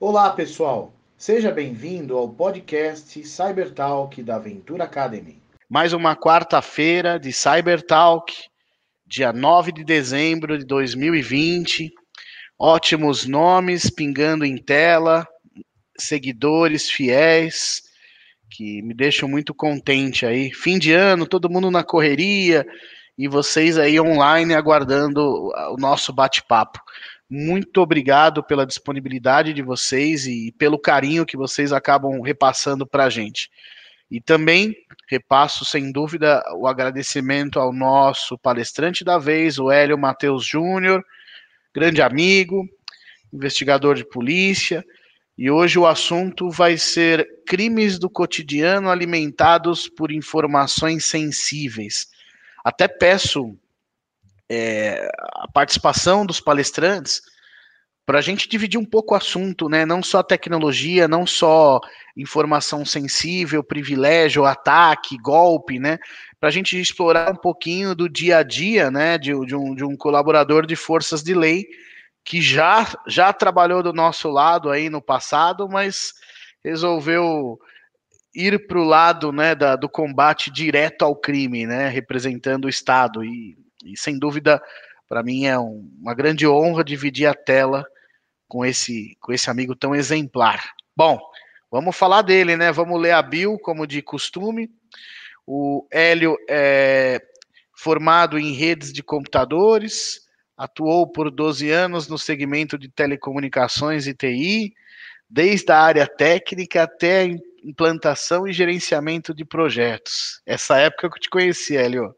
Olá, pessoal. Seja bem-vindo ao podcast Cybertalk da Ventura Academy. Mais uma quarta-feira de Cybertalk, dia 9 de dezembro de 2020. Ótimos nomes pingando em tela, seguidores fiéis que me deixam muito contente aí. Fim de ano, todo mundo na correria e vocês aí online aguardando o nosso bate-papo. Muito obrigado pela disponibilidade de vocês e pelo carinho que vocês acabam repassando para a gente. E também repasso, sem dúvida, o agradecimento ao nosso palestrante da vez, o Hélio Matheus Júnior, grande amigo, investigador de polícia. E hoje o assunto vai ser crimes do cotidiano alimentados por informações sensíveis. Até peço é, a participação dos palestrantes para a gente dividir um pouco o assunto, né? Não só tecnologia, não só informação sensível, privilégio, ataque, golpe, né? Para a gente explorar um pouquinho do dia a dia, né? De, de, um, de um colaborador de forças de lei que já, já trabalhou do nosso lado aí no passado, mas resolveu ir para o lado né, da, do combate direto ao crime, né, representando o Estado. E e sem dúvida, para mim é um, uma grande honra dividir a tela com esse, com esse amigo tão exemplar. Bom, vamos falar dele, né? Vamos ler a bio, como de costume. O Hélio é formado em redes de computadores, atuou por 12 anos no segmento de telecomunicações e TI, desde a área técnica até a implantação e gerenciamento de projetos. Essa época que eu te conheci, Hélio.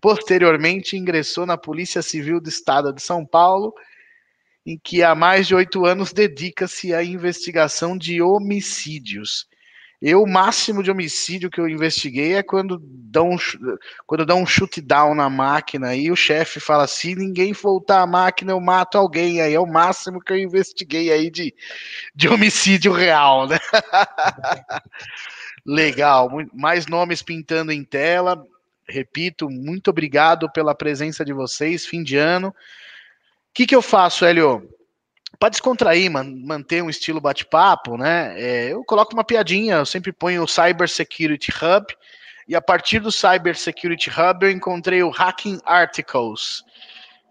Posteriormente, ingressou na Polícia Civil do Estado de São Paulo, em que há mais de oito anos dedica-se à investigação de homicídios. Eu, o máximo de homicídio que eu investiguei é quando dão quando dão um shoot down na máquina e o chefe fala assim: ninguém voltar a máquina, eu mato alguém. Aí é o máximo que eu investiguei aí de, de homicídio real, né? Legal, mais nomes pintando em tela repito, muito obrigado pela presença de vocês, fim de ano. O que, que eu faço, Hélio? Para descontrair, man, manter um estilo bate-papo, né? É, eu coloco uma piadinha, eu sempre ponho o Cyber Security Hub, e a partir do Cyber Security Hub eu encontrei o Hacking Articles.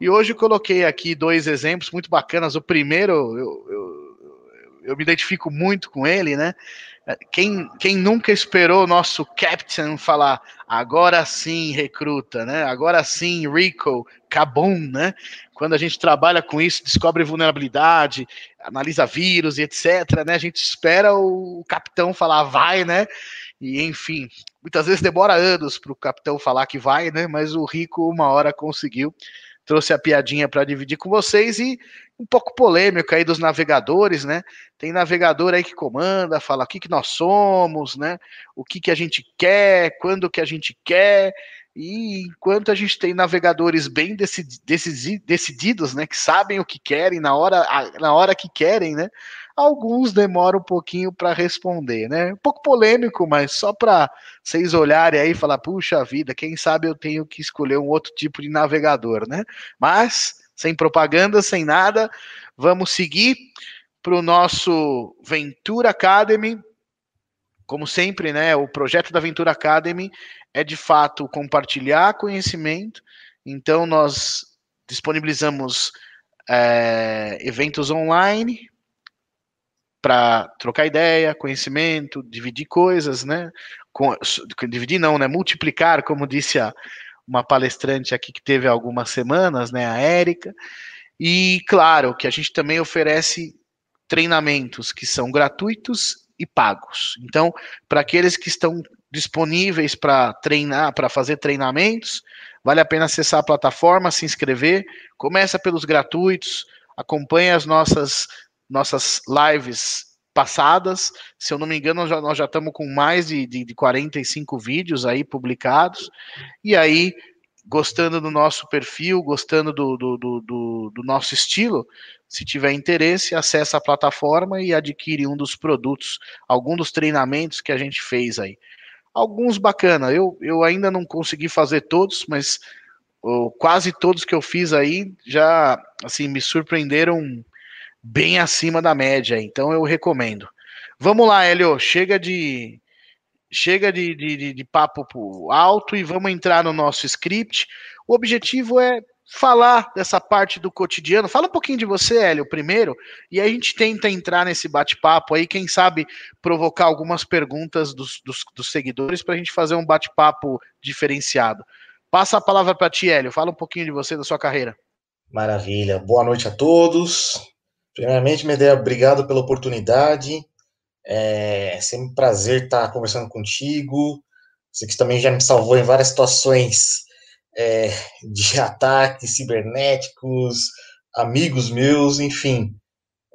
E hoje eu coloquei aqui dois exemplos muito bacanas. O primeiro, eu, eu, eu me identifico muito com ele, né? Quem, quem nunca esperou o nosso captain falar agora sim recruta, né? Agora sim Rico, Kabum, né? Quando a gente trabalha com isso, descobre vulnerabilidade, analisa vírus e etc, né? A gente espera o capitão falar vai, né? E enfim, muitas vezes demora anos para o capitão falar que vai, né? Mas o Rico uma hora conseguiu trouxe a piadinha para dividir com vocês e um pouco polêmico aí dos navegadores, né? Tem navegador aí que comanda, fala o que, que nós somos, né? O que, que a gente quer, quando que a gente quer. E enquanto a gente tem navegadores bem decididos, né, que sabem o que querem na hora, na hora que querem, né, alguns demoram um pouquinho para responder, né? Um pouco polêmico, mas só para vocês olharem aí e falar, puxa vida, quem sabe eu tenho que escolher um outro tipo de navegador, né? Mas sem propaganda, sem nada, vamos seguir para o nosso Ventura Academy. Como sempre, né? O projeto da Ventura Academy é de fato compartilhar conhecimento. Então, nós disponibilizamos é, eventos online para trocar ideia, conhecimento, dividir coisas, né? Com, dividir não, né? Multiplicar, como disse a, uma palestrante aqui que teve algumas semanas, né? A Érica. E claro que a gente também oferece treinamentos que são gratuitos e pagos. Então, para aqueles que estão disponíveis para treinar, para fazer treinamentos, vale a pena acessar a plataforma, se inscrever. Começa pelos gratuitos, acompanhe as nossas nossas lives passadas. Se eu não me engano, nós já, estamos com mais de, de, de 45 vídeos aí publicados. E aí, gostando do nosso perfil, gostando do, do, do, do, nosso estilo, se tiver interesse, acessa a plataforma e adquire um dos produtos, algum dos treinamentos que a gente fez aí. Alguns bacana, eu, eu ainda não consegui fazer todos, mas oh, quase todos que eu fiz aí já assim me surpreenderam bem acima da média, então eu recomendo. Vamos lá, Hélio, chega de chega de, de, de, papo alto e vamos entrar no nosso script. O objetivo é falar dessa parte do cotidiano. Fala um pouquinho de você, Hélio, primeiro, e a gente tenta entrar nesse bate-papo aí, quem sabe provocar algumas perguntas dos, dos, dos seguidores para a gente fazer um bate-papo diferenciado. Passa a palavra para ti, Hélio. Fala um pouquinho de você, da sua carreira. Maravilha. Boa noite a todos. Primeiramente, Medea, obrigado pela oportunidade. É sempre um prazer estar conversando contigo. Você que também já me salvou em várias situações é, de ataques cibernéticos, amigos meus, enfim.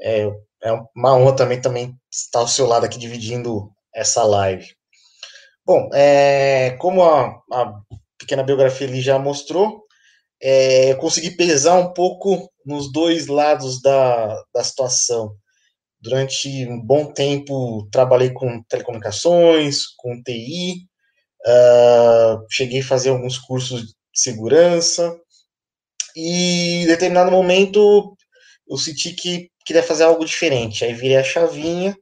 É, é uma honra também, também estar ao seu lado aqui dividindo essa live. Bom, é, como a, a, pequena biografia ali já mostrou, é, eu consegui pesar um pouco nos dois lados da, da situação. Durante um bom tempo trabalhei com telecomunicações, com TI, uh, ah, cheguei a fazer alguns cursos de segurança, e em determinado momento eu senti que queria fazer algo diferente. Aí virei a chavinha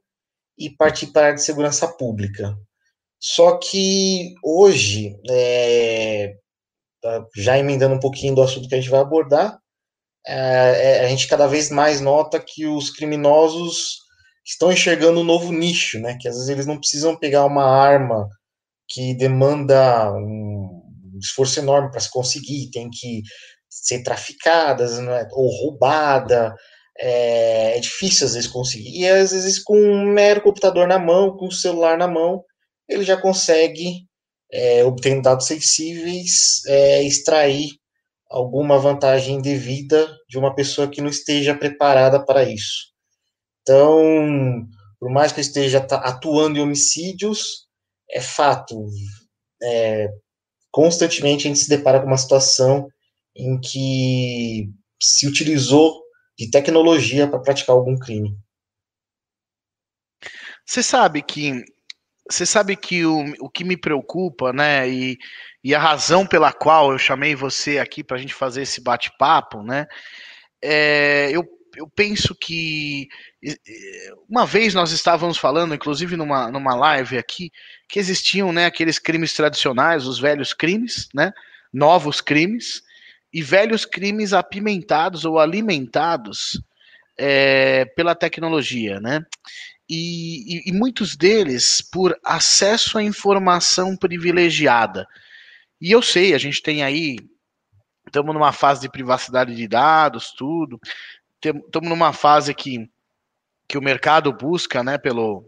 e parti para a área de segurança pública. Só que hoje, é, já emendando um pouquinho do assunto que a gente vai abordar, é, é, a gente cada vez mais nota que os criminosos estão enxergando um novo nicho, né? Que às vezes eles não precisam pegar uma arma que demanda um esforço enorme para se conseguir, tem que ser traficadas, né? ou roubada. É, é, difícil às vezes conseguir. E às vezes com um mero computador na mão, com o celular na mão, ele já consegue, é, obtendo dados sensíveis, é, extrair alguma vantagem devida de uma pessoa que não esteja preparada para isso. Então, por mais que eu esteja atuando em homicídios, é fato, é, constantemente a gente se depara com uma situação em que se utilizou de tecnologia para praticar algum crime. Você sabe que você sabe que o, o que me preocupa, né, e, e a razão pela qual eu chamei você aqui para a gente fazer esse bate-papo, né, é, eu, eu penso que uma vez nós estávamos falando, inclusive numa, numa live aqui, que existiam, né, aqueles crimes tradicionais, os velhos crimes, né, novos crimes, e velhos crimes apimentados ou alimentados é, pela tecnologia, né? e, e, e muitos deles por acesso à informação privilegiada. E eu sei, a gente tem aí, estamos numa fase de privacidade de dados, tudo, estamos numa fase que, que o mercado busca, né, pelo,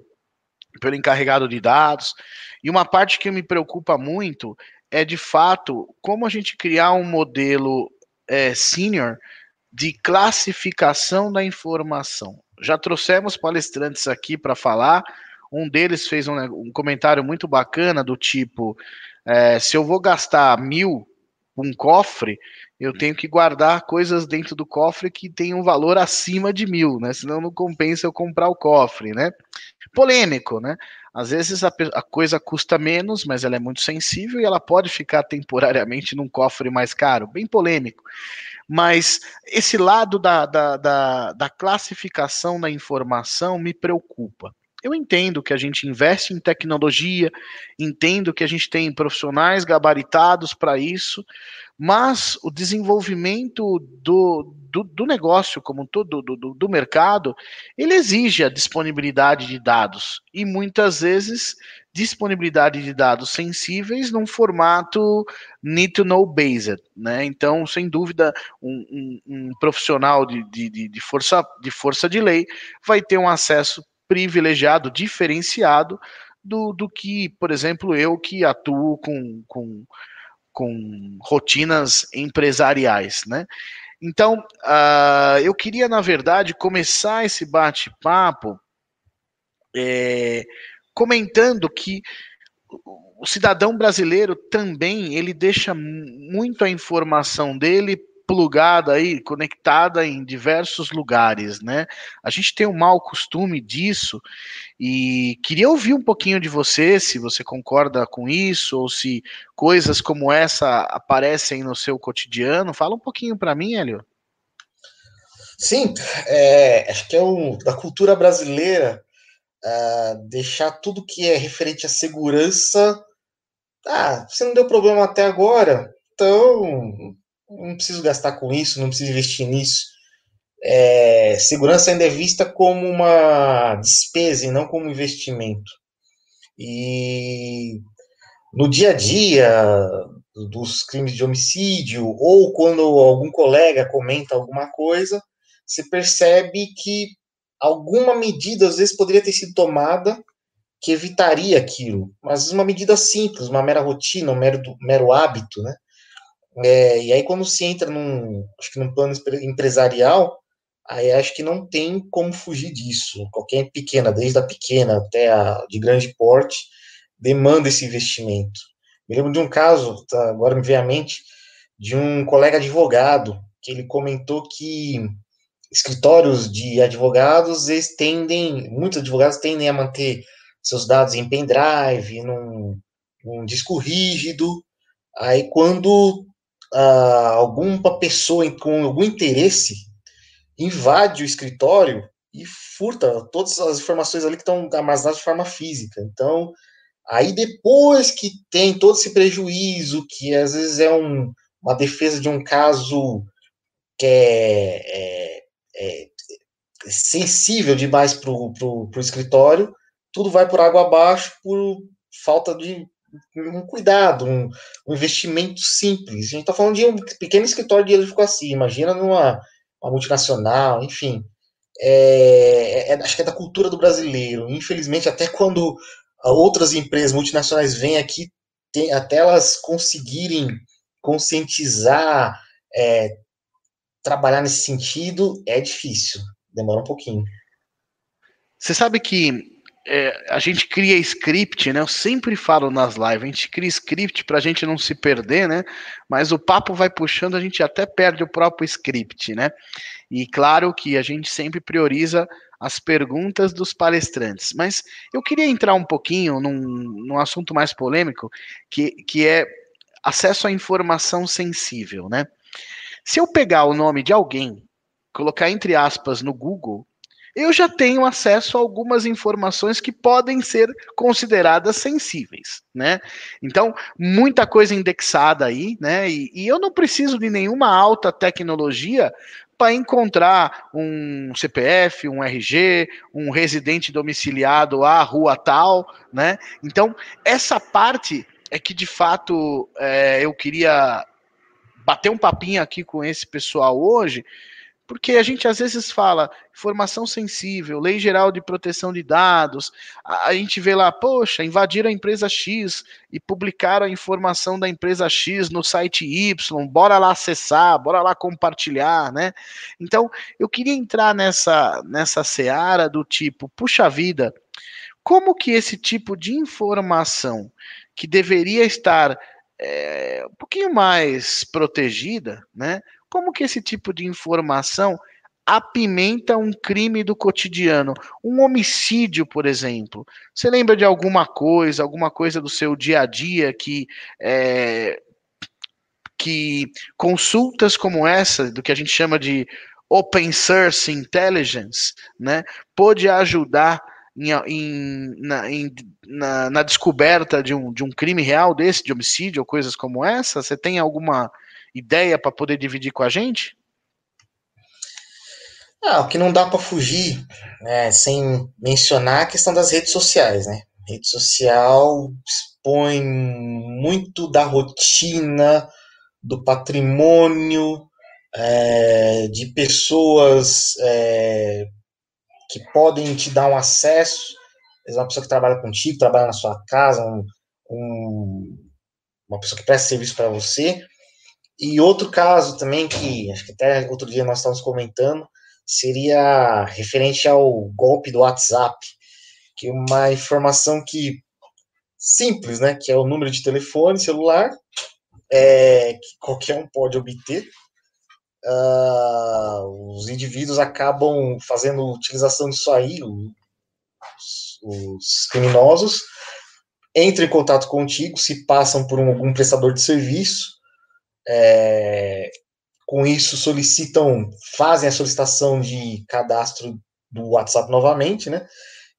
pelo encarregado de dados, e uma parte que me preocupa muito é, de fato, como a gente criar um modelo é, senior de classificação da informação. Já trouxemos palestrantes aqui para falar. Um deles fez um, um, comentário muito bacana do tipo: é, se eu vou gastar mil um cofre, eu tenho que guardar coisas dentro do cofre que tem um valor acima de mil, né? Senão não compensa eu comprar o cofre, né? Polêmico, né? Às vezes a, a, coisa custa menos, mas ela é muito sensível e ela pode ficar temporariamente num cofre mais caro. Bem polêmico. Mas esse lado da, da, da, da classificação da informação me preocupa. Eu entendo que a gente investe em tecnologia, entendo que a gente tem profissionais gabaritados para isso, mas o desenvolvimento do, do, do, negócio como todo, do, do, do mercado, ele exige a disponibilidade de dados e muitas vezes disponibilidade de dados sensíveis num formato need to know based, né? Então, sem dúvida, um, um, um profissional de, de, de, força, de força de lei vai ter um acesso privilegiado, diferenciado do, do que, por exemplo, eu que atuo com, com, com rotinas empresariais, né? Então, uh, eu queria, na verdade, começar esse bate-papo é, comentando que o cidadão brasileiro também ele deixa muito a informação dele plugada aí, conectada em diversos lugares, né? A gente tem um mau costume disso e queria ouvir um pouquinho de você, se você concorda com isso ou se coisas como essa aparecem no seu cotidiano. Fala um pouquinho para mim, Hélio. Sim, é, acho que é um, da cultura brasileira uh, deixar tudo que é referente à segurança. Ah, você não deu problema até agora, então não preciso gastar com isso, não preciso investir nisso. É, segurança ainda é vista como uma despesa e não como investimento. E no dia a dia dos crimes de homicídio, ou quando algum colega comenta alguma coisa, você percebe que alguma medida às vezes poderia ter sido tomada que evitaria aquilo, mas uma medida simples, uma mera rotina, um mero, mero hábito, né? É, e aí quando se entra num, acho que num plano empresarial, aí acho que não tem como fugir disso. Qualquer pequena, desde a pequena até a de grande porte, demanda esse investimento. Me lembro de um caso, tá, agora me vem à mente, de um colega advogado, que ele comentou que escritórios de advogados, eles tendem, muitos advogados tendem a manter seus dados em pendrive, num, num disco rígido. Aí, quando ah, alguma pessoa com algum interesse invade o escritório e furta todas as informações ali que estão armazenadas de forma física. Então, Aí depois que tem todo esse prejuízo, que às vezes é um, uma defesa de um caso que é, é, é sensível demais para o escritório, tudo vai por água abaixo por falta de um cuidado, um, um investimento simples. A gente está falando de um pequeno escritório de advocacia, imagina numa multinacional, enfim. É, é, acho que é da cultura do brasileiro. Infelizmente, até quando outras empresas multinacionais vêm aqui, tem, até elas conseguirem conscientizar, é, trabalhar nesse sentido, é difícil, demora um pouquinho. Você sabe que é, a gente cria script, né? Eu sempre falo nas lives, a gente cria script para a gente não se perder, né? Mas o papo vai puxando, a gente até perde o próprio script, né? E claro que a gente sempre prioriza as perguntas dos palestrantes. Mas eu queria entrar um pouquinho num, num assunto mais polêmico, que, que é acesso à informação sensível, né? Se eu pegar o nome de alguém, colocar entre aspas no Google, eu já tenho acesso a algumas informações que podem ser consideradas sensíveis, né? Então, muita coisa indexada aí, né? E, e eu não preciso de nenhuma alta tecnologia para encontrar um CPF, um RG, um residente domiciliado à rua tal, né? Então, essa parte é que de fato é, eu queria bater um papinho aqui com esse pessoal hoje, porque a gente às vezes fala informação sensível, lei geral de proteção de dados, a, a, gente vê lá, poxa, invadiram a empresa X e publicaram a informação da empresa X no site Y, bora lá acessar, bora lá compartilhar, né? Então, eu queria entrar nessa, nessa seara do tipo, puxa vida, como que esse tipo de informação que deveria estar é, um pouquinho mais protegida, né? Como que esse tipo de informação apimenta um crime do cotidiano, um homicídio, por exemplo. Você lembra de alguma coisa, alguma coisa do seu dia a dia que é, que consultas como essa, do que a gente chama de open source intelligence, né, pode ajudar em, em, na, em, na, na, descoberta de um, de um crime real desse, de homicídio ou coisas como essa? Você tem alguma ideia para poder dividir com a gente? Ah, o que não dá para fugir, né, sem mencionar a questão das redes sociais, né? rede social expõe muito da rotina, do patrimônio, é, de pessoas é, que podem te dar um acesso, uma pessoa que trabalha contigo, trabalha na sua casa, um, um, uma pessoa que presta serviço para você, e outro caso também, que acho que até outro dia nós estávamos comentando, seria referente ao golpe do WhatsApp, que é uma informação que simples, né, que é o número de telefone celular, é, que qualquer um pode obter. Uh, os indivíduos acabam fazendo utilização disso aí, os, os criminosos entram em contato contigo, se passam por um, algum prestador de serviço, é, com isso solicitam, fazem a solicitação de cadastro do WhatsApp novamente, né?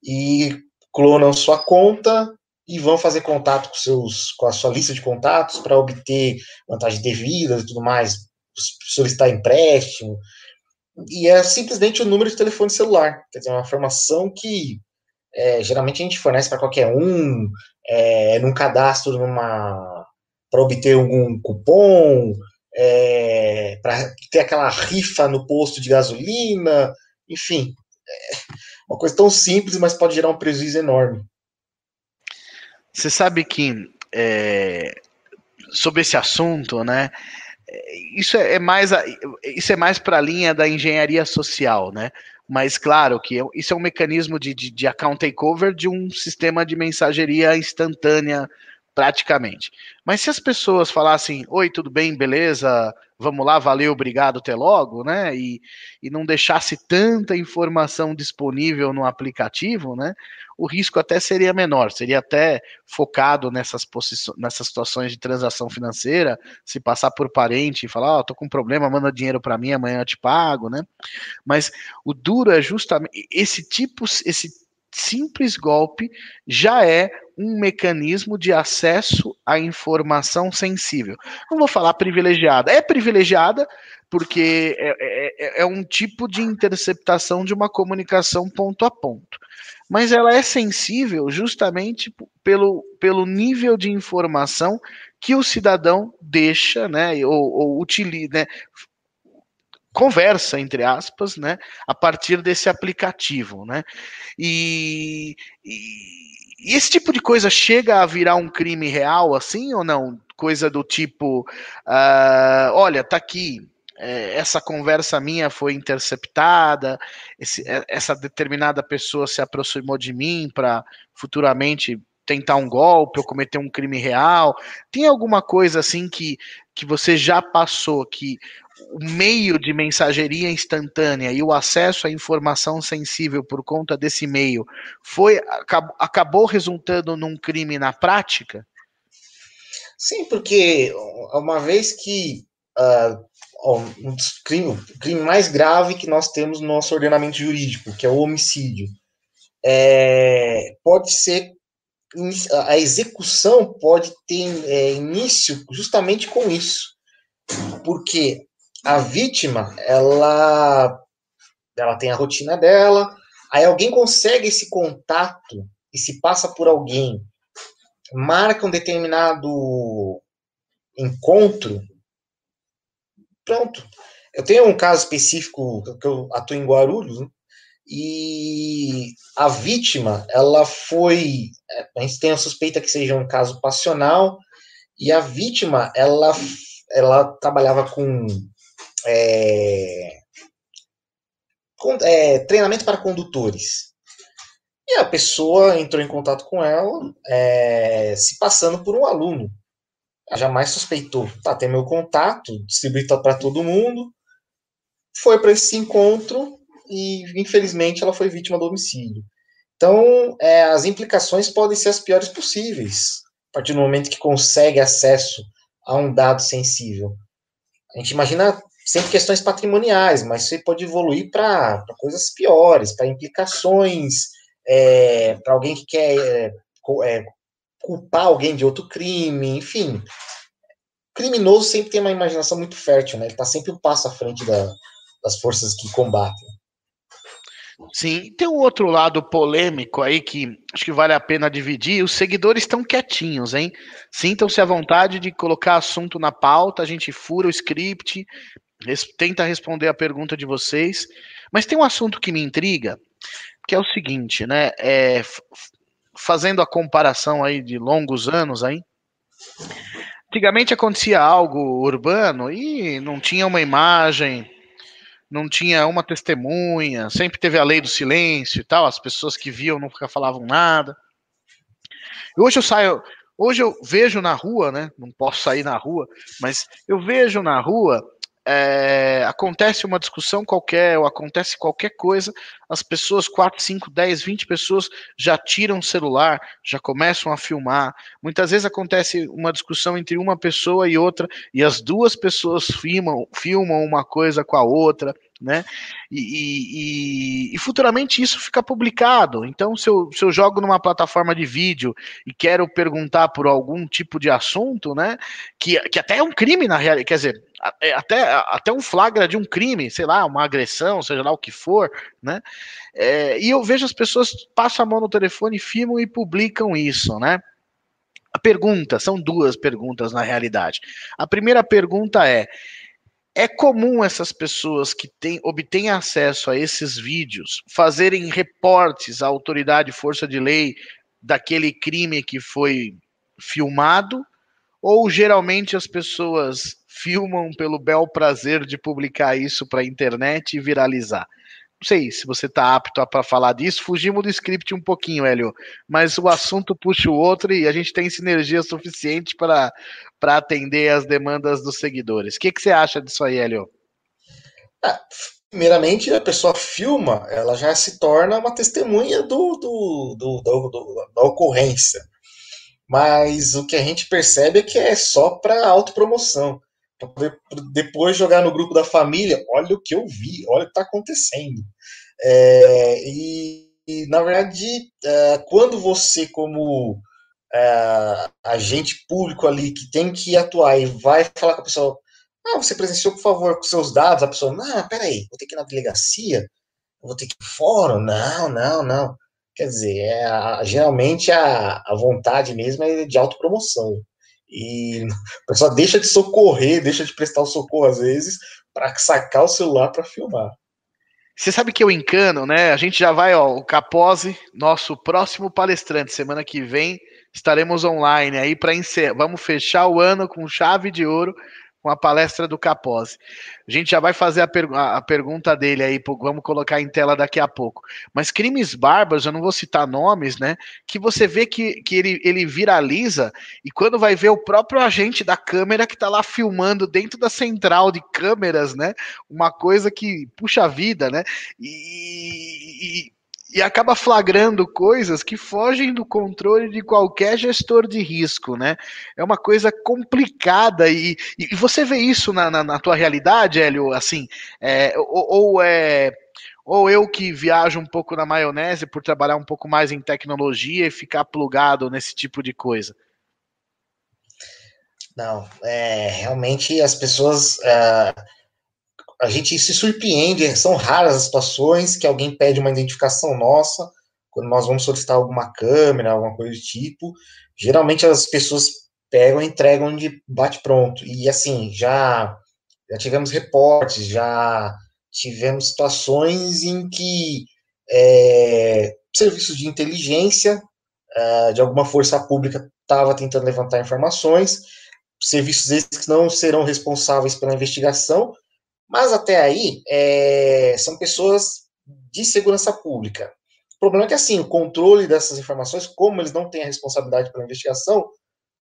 E clonam sua conta e vão fazer contato com, seus, com a sua lista de contatos para obter vantagem devida e tudo mais, solicitar empréstimo. E é simplesmente o número de telefone celular, quer dizer, uma informação que é, geralmente a gente fornece para qualquer um, é, num cadastro numa para obter algum cupom, é, para ter aquela rifa no posto de gasolina, enfim, é uma coisa tão simples, mas pode gerar um prejuízo enorme. Você sabe que é, sobre esse assunto, né? Isso é mais isso é mais para a linha da engenharia social, né? Mas claro que isso é um mecanismo de, de, de account takeover de um sistema de mensageria instantânea praticamente. Mas se as pessoas falassem, oi, tudo bem, beleza, vamos lá, valeu, obrigado, até logo, né? E, e não deixasse tanta informação disponível no aplicativo, né? O risco até seria menor, seria até focado nessas, nessas situações de transação financeira, se passar por parente e falar, ó, oh, tô com um problema, manda dinheiro para mim, amanhã eu te pago, né? Mas o duro é justamente esse tipo, esse simples golpe já é um mecanismo de acesso à informação sensível. Não vou falar privilegiada, é privilegiada porque é, é, é, é, um tipo de interceptação de uma comunicação ponto a ponto. Mas ela é sensível justamente pelo, pelo nível de informação que o cidadão deixa, né, ou, ou utiliza, né, conversa entre aspas, né, a partir desse aplicativo, né, e, e, esse tipo de coisa chega a virar um crime real, assim ou não? Coisa do tipo, uh, olha, tá aqui, é, essa conversa minha foi interceptada, esse, é, essa determinada pessoa se aproximou de mim para futuramente tentar um golpe ou cometer um crime real? Tem alguma coisa assim que, que você já passou que o meio de mensageria instantânea e o acesso à informação sensível por conta desse meio foi acabou, resultando num crime na prática? Sim, porque uma vez que uh, um o crime mais grave que nós temos no nosso ordenamento jurídico, que é o homicídio, é, pode ser a execução pode ter é, início justamente com isso, porque a vítima, ela, ela tem a rotina dela, aí alguém consegue esse contato e se passa por alguém, marca um determinado encontro, pronto. Eu tenho um caso específico que eu atuo em Guarulhos, né? e a vítima, ela foi, a gente tem a suspeita que seja um caso passional, e a vítima, ela, ela trabalhava com é, é, treinamento para condutores. E a pessoa entrou em contato com ela, é, se passando por um aluno. Ela jamais suspeitou. Tá, tem meu contato, distribuí para todo mundo. Foi para esse encontro e, infelizmente, ela foi vítima do homicídio. Então, é, as implicações podem ser as piores possíveis, a partir do momento que consegue acesso a um dado sensível. A gente imagina sempre questões patrimoniais, mas isso pode evoluir para coisas piores, para implicações, é, para alguém que quer é, é, culpar alguém de outro crime, enfim. Criminoso sempre tem uma imaginação muito fértil, né? Ele está sempre um passo à frente da, das forças que combatem. Sim, tem um outro lado polêmico aí que acho que vale a pena dividir. Os seguidores estão quietinhos, hein? Sintam-se à vontade de colocar assunto na pauta, a gente fura o script, tenta responder a pergunta de vocês. Mas tem um assunto que me intriga, que é o seguinte, né? É, fazendo a comparação aí de longos anos aí. Antigamente acontecia algo urbano e não tinha uma imagem, não tinha uma testemunha, sempre teve a lei do silêncio e tal, as pessoas que viam nunca falavam nada. Hoje eu saio, hoje eu vejo na rua, né? Não posso sair na rua, mas eu vejo na rua é, acontece uma discussão qualquer, ou acontece qualquer coisa, as pessoas, 4, 5, 10, 20 pessoas, já tiram o celular, já começam a filmar. Muitas vezes acontece uma discussão entre uma pessoa e outra, e as duas pessoas filmam, filmam uma coisa com a outra né? E, e, e, futuramente isso fica publicado. Então, se eu, se eu jogo numa plataforma de vídeo e quero perguntar por algum tipo de assunto, né? Que, que até é um crime na realidade, quer dizer, é até, até um flagra de um crime, sei lá, uma agressão, seja lá o que for, né? É, e eu vejo as pessoas passam a mão no telefone, filmam e publicam isso, né? A pergunta, são duas perguntas na realidade. A primeira pergunta é: é comum essas pessoas que têm, obtêm acesso a esses vídeos fazerem reportes à autoridade força de lei daquele crime que foi filmado? Ou geralmente as pessoas filmam pelo bel prazer de publicar isso para a internet e viralizar? Sei se você está apto para falar disso. Fugimos do script um pouquinho, Hélio, mas o assunto puxa o outro e a gente tem sinergia suficiente para atender as demandas dos seguidores. O que, que você acha disso aí, Hélio? Ah, primeiramente, a pessoa filma, ela já se torna uma testemunha do, do, do, do da ocorrência. Mas o que a gente percebe é que é só para autopromoção para poder depois jogar no grupo da família. Olha o que eu vi, olha o que está acontecendo. É, e, e, na verdade, é, quando você, como é, agente público ali, que tem que atuar e vai falar com a pessoa, ah, você presenciou, por favor, com seus dados, a pessoa, não, peraí, vou ter que ir na delegacia, vou ter que ir no fórum, não, não, não. Quer dizer, é, geralmente a, a vontade mesmo é de autopromoção. E o pessoal deixa de socorrer, deixa de prestar o socorro às vezes, para sacar o celular para filmar. Você sabe que eu encano, né? A gente já vai, ó, o Capose, nosso próximo palestrante, semana que vem estaremos online aí para encerrar. Vamos fechar o ano com chave de ouro com a palestra do Capozzi. A gente já vai fazer a, per a, pergunta dele aí, vamos colocar em tela daqui a pouco. Mas crimes bárbaros, eu não vou citar nomes, né? Que você vê que, que ele, ele viraliza e quando vai ver o próprio agente da câmera que está lá filmando dentro da central de câmeras, né? Uma coisa que puxa vida, né? e, e e acaba flagrando coisas que fogem do controle de qualquer gestor de risco, né? É uma coisa complicada e, e você vê isso na, na, na tua realidade, Hélio, assim, é, ou, ou, é ou eu que viajo um pouco na maionese por trabalhar um pouco mais em tecnologia e ficar plugado nesse tipo de coisa. Não, é, realmente as pessoas uh a gente se surpreende, são raras as situações que alguém pede uma identificação nossa, quando nós vamos solicitar alguma câmera, alguma coisa do tipo, geralmente as pessoas pegam e entregam de bate-pronto. E assim, já, já tivemos reportes, já tivemos situações em que é, serviços de inteligência é, de alguma força pública estava tentando levantar informações, serviços esses que não serão responsáveis pela investigação, mas até aí, é, são pessoas de segurança pública. O problema é que, assim, o controle dessas informações, como eles não têm a responsabilidade pela investigação,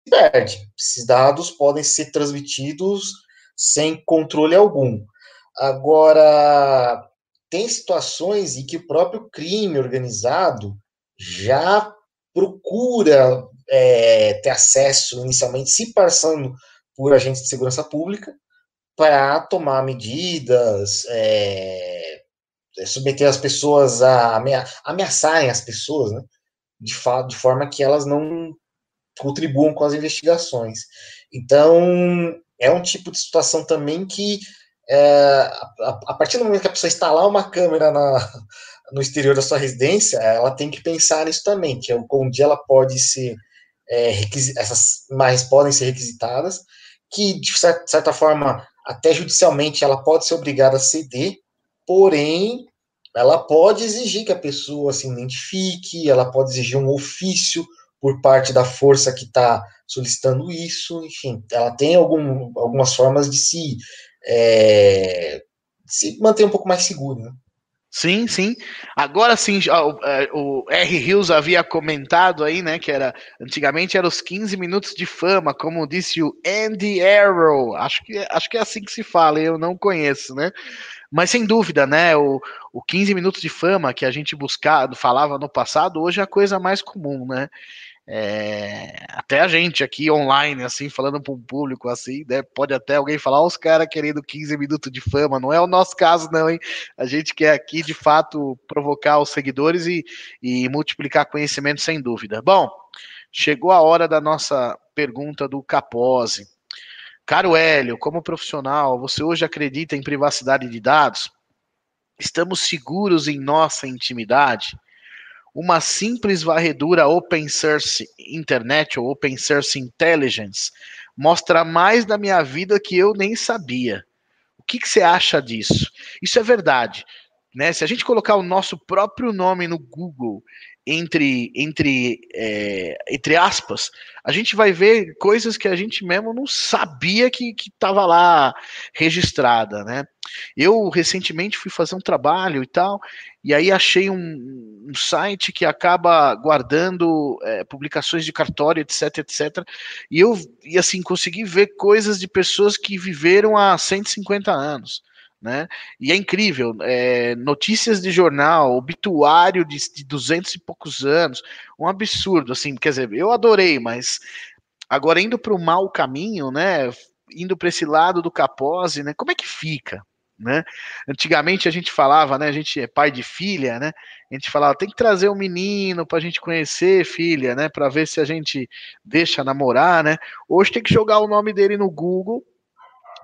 perde. Esses dados podem ser transmitidos sem controle algum. Agora, tem situações em que o próprio crime organizado já procura é, ter acesso, inicialmente, se passando por agentes de segurança pública, para tomar medidas, é, submeter as pessoas a ameaçarem as pessoas, né, de, de forma que elas não contribuam com as investigações. Então, é um tipo de situação também que, é, a, a, partir do momento que a pessoa instalar uma câmera na, no exterior da sua residência, ela tem que pensar nisso também, que é onde ela pode ser, é, essas imagens podem ser requisitadas, que, de certa forma, até judicialmente ela pode ser obrigada a ceder, porém ela pode exigir que a pessoa se identifique, ela pode exigir um ofício por parte da força que está solicitando isso, enfim, ela tem algum, algumas formas de se, é, se manter um pouco mais segura. Né? Sim, sim. Agora sim, é, o, R. Hills havia comentado aí, né, que era antigamente eram os 15 minutos de fama, como disse o Andy Arrow. Acho que, acho que é assim que se fala, eu não conheço, né? Mas sem dúvida, né, o, o 15 minutos de fama que a gente buscava, falava no passado, hoje é a coisa mais comum, né? É, até a gente aqui online, assim, falando para um público assim, né, pode até alguém falar, os caras querendo 15 minutos de fama, não é o nosso caso, não, hein? A gente quer aqui, de fato, provocar os seguidores e, e multiplicar conhecimento sem dúvida. Bom, chegou a hora da nossa pergunta do Capose. Caro Hélio, como profissional, você hoje acredita em privacidade de dados? Estamos seguros em nossa intimidade? Uma simples varredura open source internet ou open source intelligence mostra mais da minha vida que eu nem sabia. O que, que você acha disso? Isso é verdade. Né? Se a gente colocar o nosso próprio nome no Google entre, entre, é, entre aspas, a gente vai ver coisas que a gente mesmo não sabia que estava lá registrada, né? Eu recentemente fui fazer um trabalho e tal, e aí achei um, um site que acaba guardando é, publicações de cartório, etc, etc, e eu, e assim, consegui ver coisas de pessoas que viveram há 150 anos, né? E é incrível, é, notícias de jornal, obituário de, de 200 e poucos anos, um absurdo, assim, quer dizer, eu adorei, mas agora indo para o mau caminho, né? Indo para esse lado do capose, né? Como é que fica? Né? Antigamente a gente falava, né? A gente é pai de filha, né? A gente falava, tem que trazer um menino para a gente conhecer filha, né? Para ver se a gente deixa namorar, né? Hoje tem que jogar o nome dele no Google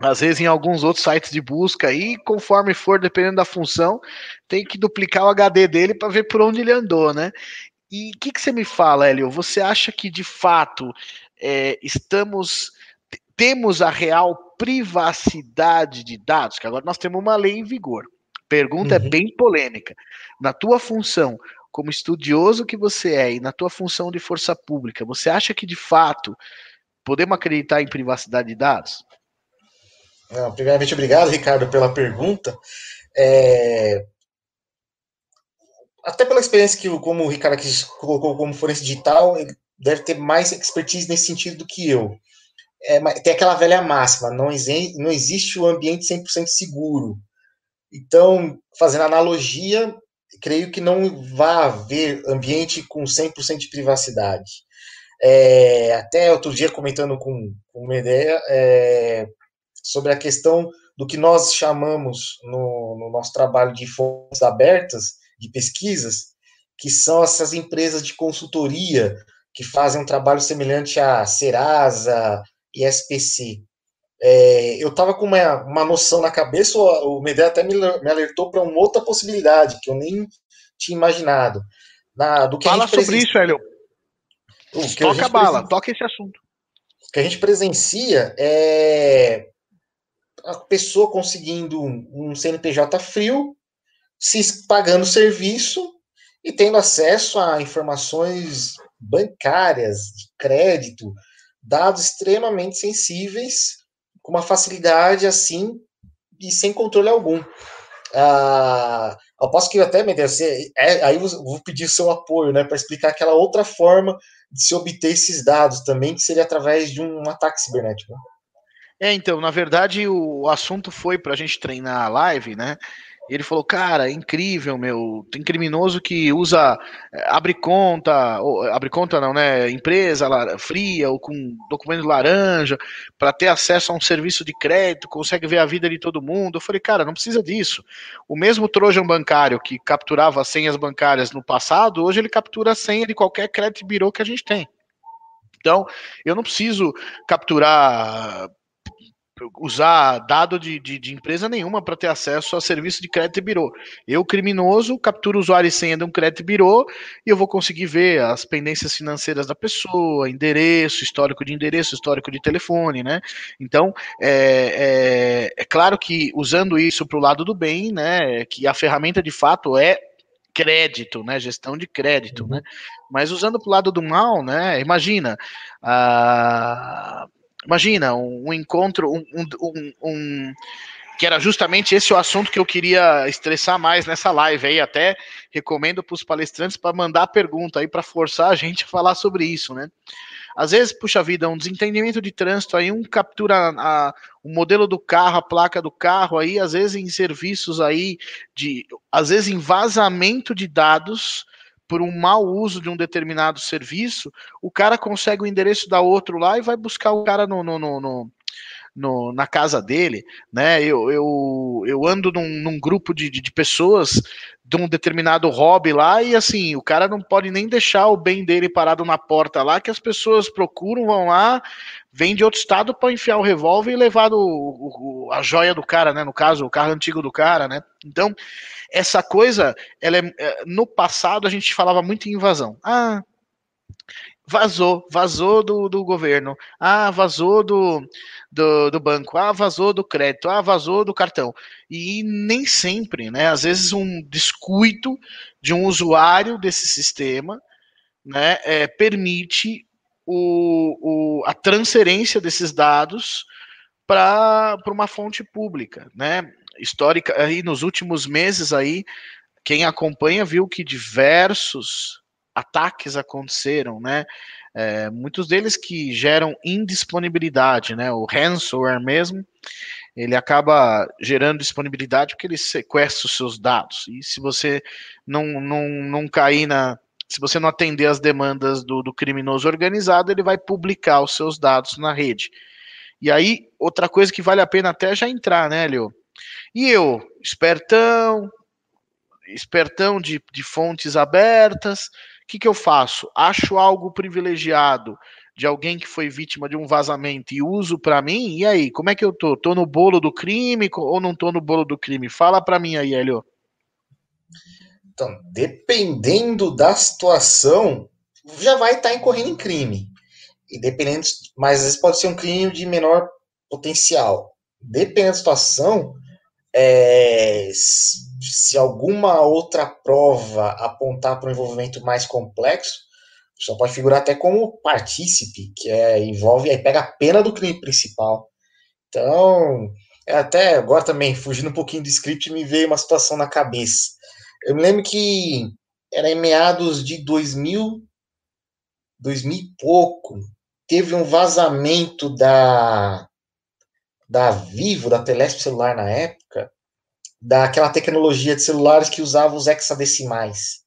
às vezes em alguns outros sites de busca aí, conforme for, dependendo da função, tem que duplicar o HD dele para ver por onde ele andou, né? E o que, que você me fala, Hélio? Você acha que de fato é, estamos temos a real privacidade de dados? Que agora nós temos uma lei em vigor. Pergunta uhum. é bem polêmica. Na tua função como estudioso que você é e na tua função de força pública, você acha que de fato podemos acreditar em privacidade de dados? Não, primeiramente, obrigado, Ricardo, pela pergunta. É... Até pela experiência que, como o Ricardo aqui colocou como forense digital, ele deve ter mais expertise nesse sentido do que eu. É, tem aquela velha máxima, não, existe, não existe o um ambiente 100% seguro. Então, fazendo analogia, creio que não vai haver ambiente com 100% de privacidade. É, até outro dia, comentando com, com uma ideia, é, sobre a questão do que nós chamamos no, no nosso trabalho de fontes abertas, de pesquisas, que são essas empresas de consultoria que fazem um trabalho semelhante a Serasa e SPC. É, eu estava com uma, uma noção na cabeça, o Medea até me, me alertou para uma outra possibilidade que eu nem tinha imaginado. Na, do que Fala sobre isso, Hélio. toca a bala, presen... toca esse assunto. O que a gente presencia é a pessoa conseguindo um CNPJ frio, se pagando serviço e tendo acesso a informações bancárias, de crédito, dados extremamente sensíveis, com uma facilidade assim e sem controle algum. Ah, eu posso que eu até me desse, é, aí eu vou pedir seu apoio, né, para explicar aquela outra forma de se obter esses dados também, que seria através de um ataque cibernético. É, então, na verdade, o assunto foi para a gente treinar a live, né? ele falou, cara, incrível, meu. Tem criminoso que usa, é, abre conta, ou, abre conta não, né? Empresa fria ou com documento laranja para ter acesso a um serviço de crédito, consegue ver a vida de todo mundo. Eu falei, cara, não precisa disso. O mesmo Trojan bancário que capturava senhas bancárias no passado, hoje ele captura a senha de qualquer crédito birô que a gente tem. Então, eu não preciso capturar usar dado de, de, de empresa nenhuma para ter acesso a serviço de crédito e birô. Eu, criminoso, capturo usuário e senha de um crédito e birô e eu vou conseguir ver as pendências financeiras da pessoa, endereço, histórico de endereço, histórico de telefone, né? Então, é, é, é claro que usando isso para o lado do bem, né, que a ferramenta de fato é crédito, né, gestão de crédito, né? Mas usando para o lado do mal, né, imagina, a ah, Imagina um, um encontro, um, um, um, que era justamente esse o assunto que eu queria estressar mais nessa live aí, até recomendo para os palestrantes para mandar pergunta aí para forçar a gente a falar sobre isso, né? Às vezes, puxa vida, um desentendimento de trânsito aí, um captura a, o modelo do carro, a placa do carro aí, às vezes em serviços aí de, às vezes em vazamento de dados por um mau uso de um determinado serviço, o cara consegue o endereço da outro lá e vai buscar o cara no, no, no, no na casa dele, né? Eu, eu, eu ando num, num grupo de, de, pessoas de um determinado hobby lá e assim, o cara não pode nem deixar o bem dele parado na porta lá, que as pessoas procuram, vão lá, vem de outro estado para enfiar o revólver e levar o, a joia do cara, né? No caso, o carro antigo do cara, né? Então, essa coisa, ela é, é no passado a gente falava muito em invasão. Ah, vazou, vazou do, do governo, ah, vazou do, do, do, banco, ah, vazou do crédito, ah, vazou do cartão. E nem sempre, né? Às vezes um descuido de um usuário desse sistema né, é, permite o, o, a transferência desses dados para uma fonte pública, né? Histórica, aí nos últimos meses aí, quem acompanha viu que diversos ataques aconteceram, né? É, muitos deles que geram indisponibilidade, né? O ransomware mesmo, ele acaba gerando disponibilidade porque ele sequestra os seus dados. E se você não, não, não cair na. Se você não atender as demandas do, do criminoso organizado, ele vai publicar os seus dados na rede. E aí, outra coisa que vale a pena até já entrar, né, Leo? E eu, espertão, espertão de, de fontes abertas, o que, que eu faço? Acho algo privilegiado de alguém que foi vítima de um vazamento e uso para mim, e aí, como é que eu tô? Tô no bolo do crime ou não tô no bolo do crime? Fala para mim aí, Helio. Então, dependendo da situação, já vai estar tá incorrendo em crime. E dependendo, mas às vezes pode ser um crime de menor potencial. Dependendo da situação, é, se alguma outra prova apontar para um envolvimento mais complexo, só pode figurar até como partícipe, que é, envolve, aí pega a pena do crime principal. Então, é até agora também, fugindo um pouquinho do script, me veio uma situação na cabeça. Eu me lembro que era em meados de 2000, 2000 e pouco, teve um vazamento da da Vivo, da Telesp celular na época, daquela tecnologia de celulares que usava os hexadecimais.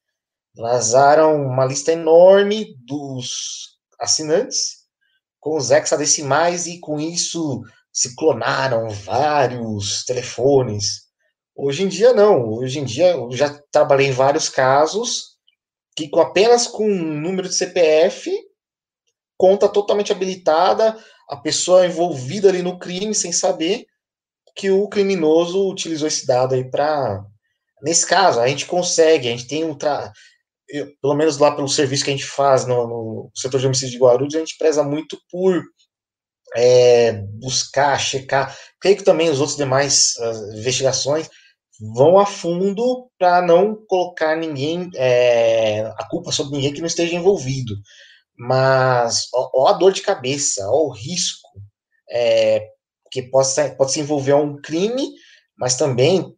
Vazaram uma lista enorme dos assinantes com os hexadecimais e com isso se clonaram vários telefones. Hoje em dia não, hoje em dia eu já trabalhei em vários casos que com apenas com um número de CPF, conta totalmente habilitada, a pessoa envolvida ali no crime sem saber, que o criminoso utilizou esse dado aí para. Nesse caso, a gente consegue, a gente tem um. Tra... Eu, pelo menos lá pelo serviço que a gente faz no, no setor de homicídio de Guarulhos, a gente preza muito por é, buscar, checar. Creio que também os outros demais investigações vão a fundo para não colocar ninguém, é, a culpa sobre ninguém que não esteja envolvido. Mas, ó, ó a dor de cabeça, ó o risco é, que possa, pode se envolver a um crime, mas também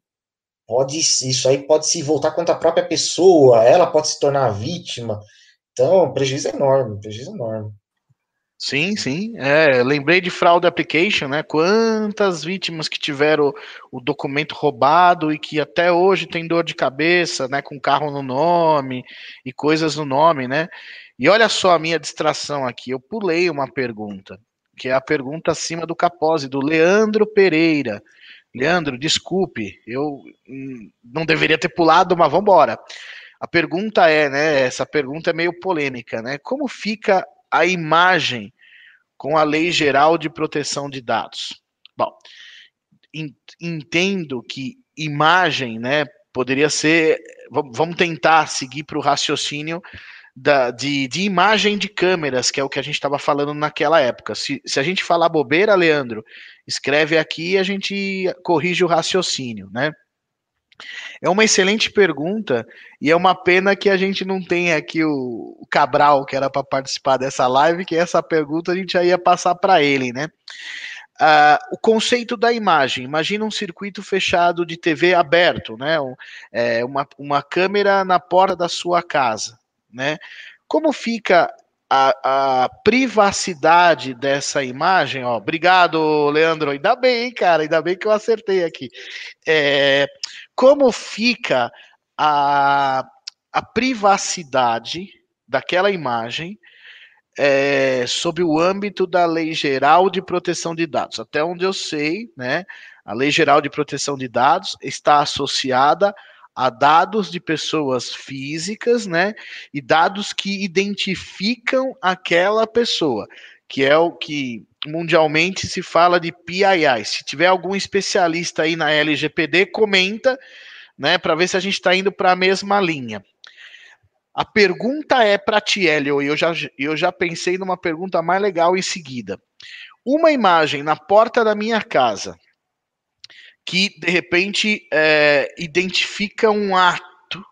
pode isso aí pode se voltar contra a própria pessoa, ela pode se tornar vítima. Então, prejuízo é enorme, prejuízo é enorme. Sim, sim. É, lembrei de fraud application, né? Quantas vítimas que tiveram o documento roubado e que até hoje tem dor de cabeça, né? Com carro no nome e coisas no nome, né? E olha só a minha distração aqui. Eu pulei uma pergunta que é a pergunta acima do Capose, do Leandro Pereira. Leandro, desculpe, eu hum, não deveria ter pulado, mas vamos embora. A pergunta é, né? Essa pergunta é meio polêmica, né? Como fica a imagem com a Lei Geral de Proteção de Dados? Bom, entendo que imagem, né, poderia ser. Vamos tentar seguir para o raciocínio da, de, de imagem de câmeras, que é o que a gente estava falando naquela época. Se, se a gente falar bobeira, Leandro, escreve aqui e a gente corrige o raciocínio, né? É uma excelente pergunta e é uma pena que a gente não tenha aqui o, o Cabral, que era para participar dessa live, que essa pergunta a gente já ia passar para ele, né? Uh, o conceito da imagem. Imagina um circuito fechado de TV aberto, né? Um, é, uma, uma câmera na porta da sua casa, né? Como fica a, a, privacidade dessa imagem? Ó, obrigado, Leandro. Ainda bem, cara. Ainda bem que eu acertei aqui. É, como fica a, a privacidade daquela imagem? é, sob o âmbito da Lei Geral de Proteção de Dados. Até onde eu sei, né, a Lei Geral de Proteção de Dados está associada a dados de pessoas físicas, né, e dados que identificam aquela pessoa, que é o que mundialmente se fala de PII. Se tiver algum especialista aí na LGPD, comenta, né, para ver se a gente está indo para a mesma linha. A pergunta é para ti, Hélio, e eu já, eu já pensei numa pergunta mais legal em seguida. Uma imagem na porta da minha casa que, de repente, é, identifica um ato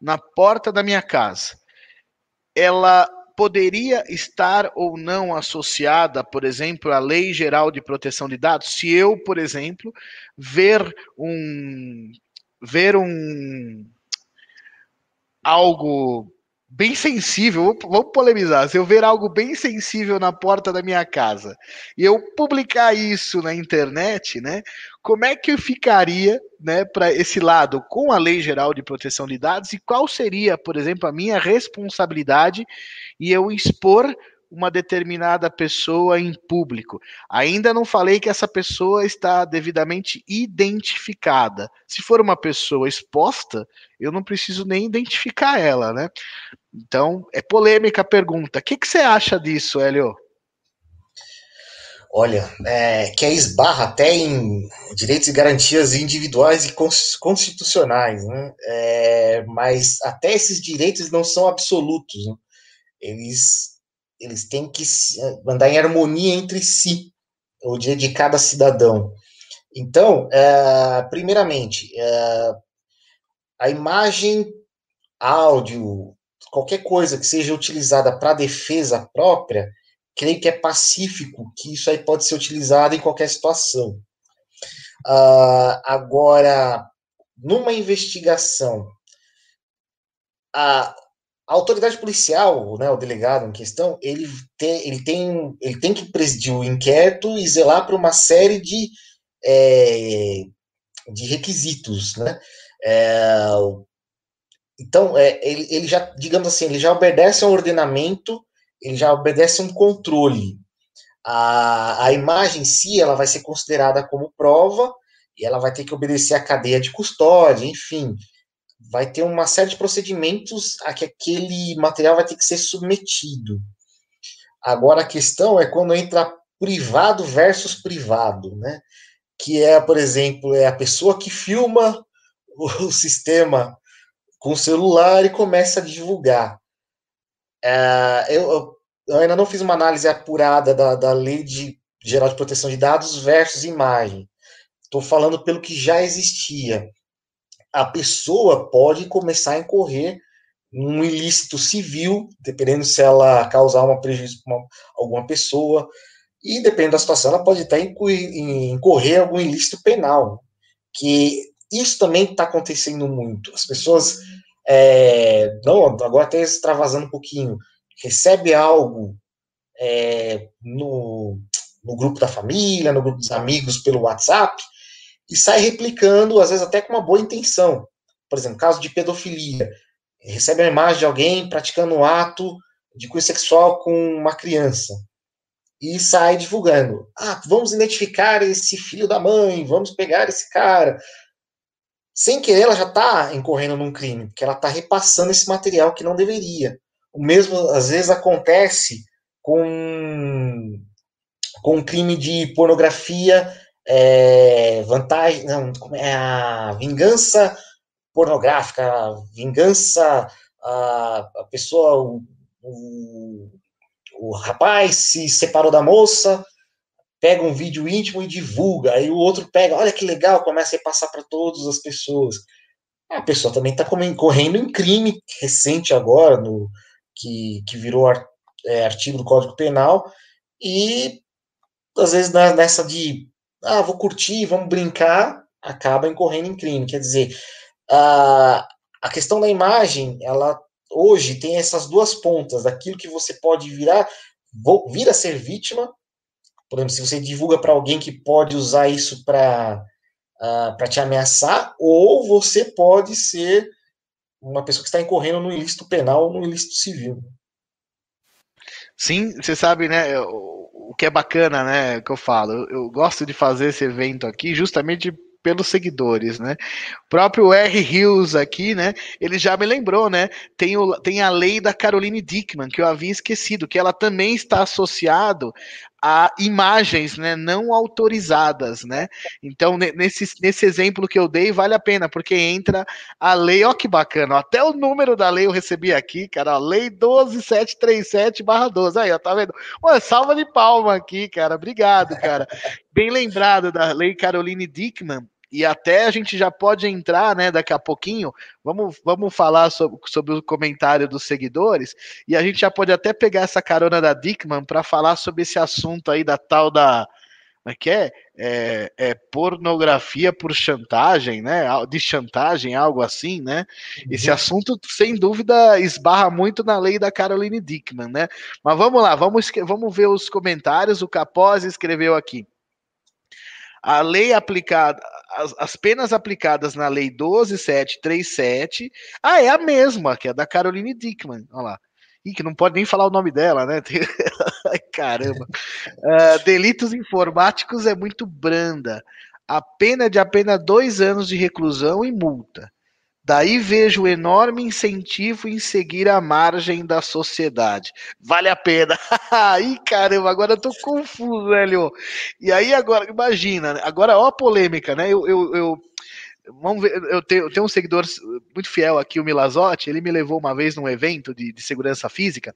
na porta da minha casa, ela poderia estar ou não associada, por exemplo, à Lei Geral de Proteção de Dados? Se eu, por exemplo, ver um ver um algo bem sensível, vamos polemizar, se eu ver algo bem sensível na porta da minha casa e eu publicar isso na internet, né, como é que ficaria, né, para esse lado com a Lei Geral de Proteção de Dados e qual seria, por exemplo, a minha responsabilidade e eu expor uma determinada pessoa em público. Ainda não falei que essa pessoa está devidamente identificada. Se for uma pessoa exposta, eu não preciso nem identificar ela, né? Então, é polêmica a pergunta. O que, que você acha disso, Hélio? Olha, é, que é esbarra até em direitos e garantias individuais e constitucionais, né? É, mas até esses direitos não são absolutos. Né? Eles eles têm que andar em harmonia entre si, o dia de cada cidadão. Então, é, primeiramente, é, a imagem, áudio, qualquer coisa que seja utilizada para defesa própria, creio que é pacífico, que isso aí pode ser utilizado em qualquer situação. Uh, agora, numa investigação, a, a autoridade policial, né, o delegado em questão, ele tem, ele tem, ele tem que presidir o inquérito e zelar para uma série de, é, de requisitos, né? É, então, é, ele, ele já, digamos assim, ele já obedece a um ordenamento, ele já obedece um controle. A, a imagem em si, ela vai ser considerada como prova e ela vai ter que obedecer à cadeia de custódia, enfim, vai ter uma série de procedimentos a que aquele material vai ter que ser submetido. Agora a questão é quando entra privado versus privado, né? Que é, por exemplo, é a pessoa que filma o sistema com o celular e começa a divulgar. É, eu, eu, ainda não fiz uma análise apurada da, da lei de geral de proteção de dados versus imagem. Estou falando pelo que já existia a pessoa pode começar a incorrer um ilícito civil, dependendo se ela causar um prejuízo para alguma pessoa, e dependendo da situação, ela pode até incorrer algum ilícito penal, que isso também está acontecendo muito. As pessoas, é, não, agora até extravasando um pouquinho, recebe algo é, no, no grupo da família, no grupo dos amigos, pelo WhatsApp, e sai replicando, às vezes até com uma boa intenção. Por exemplo, caso de pedofilia, recebe a imagem de alguém praticando um ato de cunho sexual com uma criança e sai divulgando. Ah, vamos identificar esse filho da mãe, vamos pegar esse cara. Sem querer, ela já está incorrendo num crime, porque ela está repassando esse material que não deveria. O mesmo, às vezes, acontece com, com um crime de pornografia é, vantagem, não, é a vingança pornográfica, a vingança, a, a pessoa, o, o, o rapaz se separou da moça, pega um vídeo íntimo e divulga, aí o outro pega, olha que legal, começa a passar para todas as pessoas. A pessoa também está correndo em crime recente agora, no, que, que virou é, artigo do Código Penal, e muitas vezes nessa de, ah, vou curtir, vamos brincar, acaba incorrendo em crime. Quer dizer, a, a questão da imagem, ela hoje tem essas duas pontas, daquilo que você pode virar, vir a ser vítima, por exemplo, se você divulga para alguém que pode usar isso para uh, ah, te ameaçar, ou você pode ser uma pessoa que está incorrendo no ilícito penal ou no ilícito civil. Sim, você sabe, né? O, que é bacana, né? Que eu falo, eu, eu gosto de fazer esse evento aqui justamente pelos seguidores, né? O próprio R. Hills aqui, né? Ele já me lembrou, né? Tem, o, tem a lei da Caroline Dickman, que eu havia esquecido, que ela também está associado a imagens né, não autorizadas, né? Então, nesse, nesse exemplo que eu dei, vale a pena, porque entra a lei, ó que bacana, até o número da lei eu recebi aqui, cara, a lei 12737-12, aí, ó, tá vendo? Uma salva de palma aqui, cara, obrigado, cara. Bem lembrado da lei Caroline Dickman, e até a gente já pode entrar, né, daqui a pouquinho, vamos, vamos falar sobre, sobre o comentário dos seguidores, e a gente já pode até pegar essa carona da Dickman para falar sobre esse assunto aí da tal da. Como é que é? é? É, pornografia por chantagem, né? De chantagem, algo assim, né? Uhum. Esse assunto, sem dúvida, esbarra muito na lei da Caroline Dickman, né? Mas vamos lá, vamos, vamos ver os comentários. O Capozzi escreveu aqui. A lei aplicada, as, as, penas aplicadas na lei 12737, ah, é a mesma, que é da Caroline Dickman, olha lá. Ih, que não pode nem falar o nome dela, né? Ai, caramba. Uh, delitos informáticos é muito branda. A pena é de apenas dois anos de reclusão e multa. Daí vejo o enorme incentivo em seguir a margem da sociedade. Vale a pena. Ih, caramba, agora eu tô confuso, velho. E aí, agora, imagina, né? agora, ó a polêmica, né? Eu, eu, eu vamos ver, eu tenho, eu tenho, um seguidor muito fiel aqui, o Milazotti, ele me levou uma vez num evento de, de segurança física,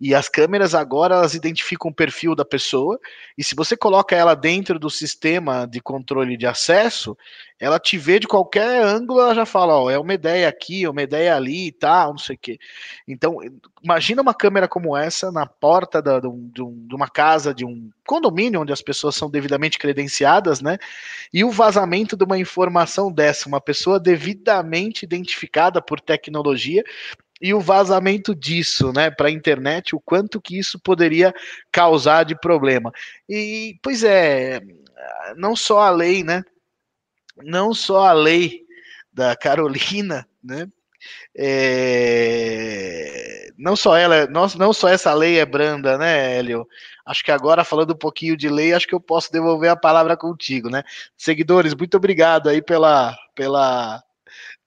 e as câmeras agora elas identificam o perfil da pessoa, e se você coloca ela dentro do sistema de controle de acesso, ela te vê de qualquer ângulo, ela já fala, ó, é uma ideia aqui, é uma ideia ali e tal, não sei o quê. Então, imagina uma câmera como essa na porta da, de, um, de, uma casa, de um condomínio onde as pessoas são devidamente credenciadas, né? E o vazamento de uma informação dessa, uma pessoa devidamente identificada por tecnologia, e o vazamento disso, né, para a internet, o quanto que isso poderia causar de problema. E, pois é, não só a lei, né, não só a lei da Carolina, né, é, não só ela, não, não só essa lei é branda, né, Hélio? Acho que agora, falando um pouquinho de lei, acho que eu posso devolver a palavra contigo, né? Seguidores, muito obrigado aí pela, pela,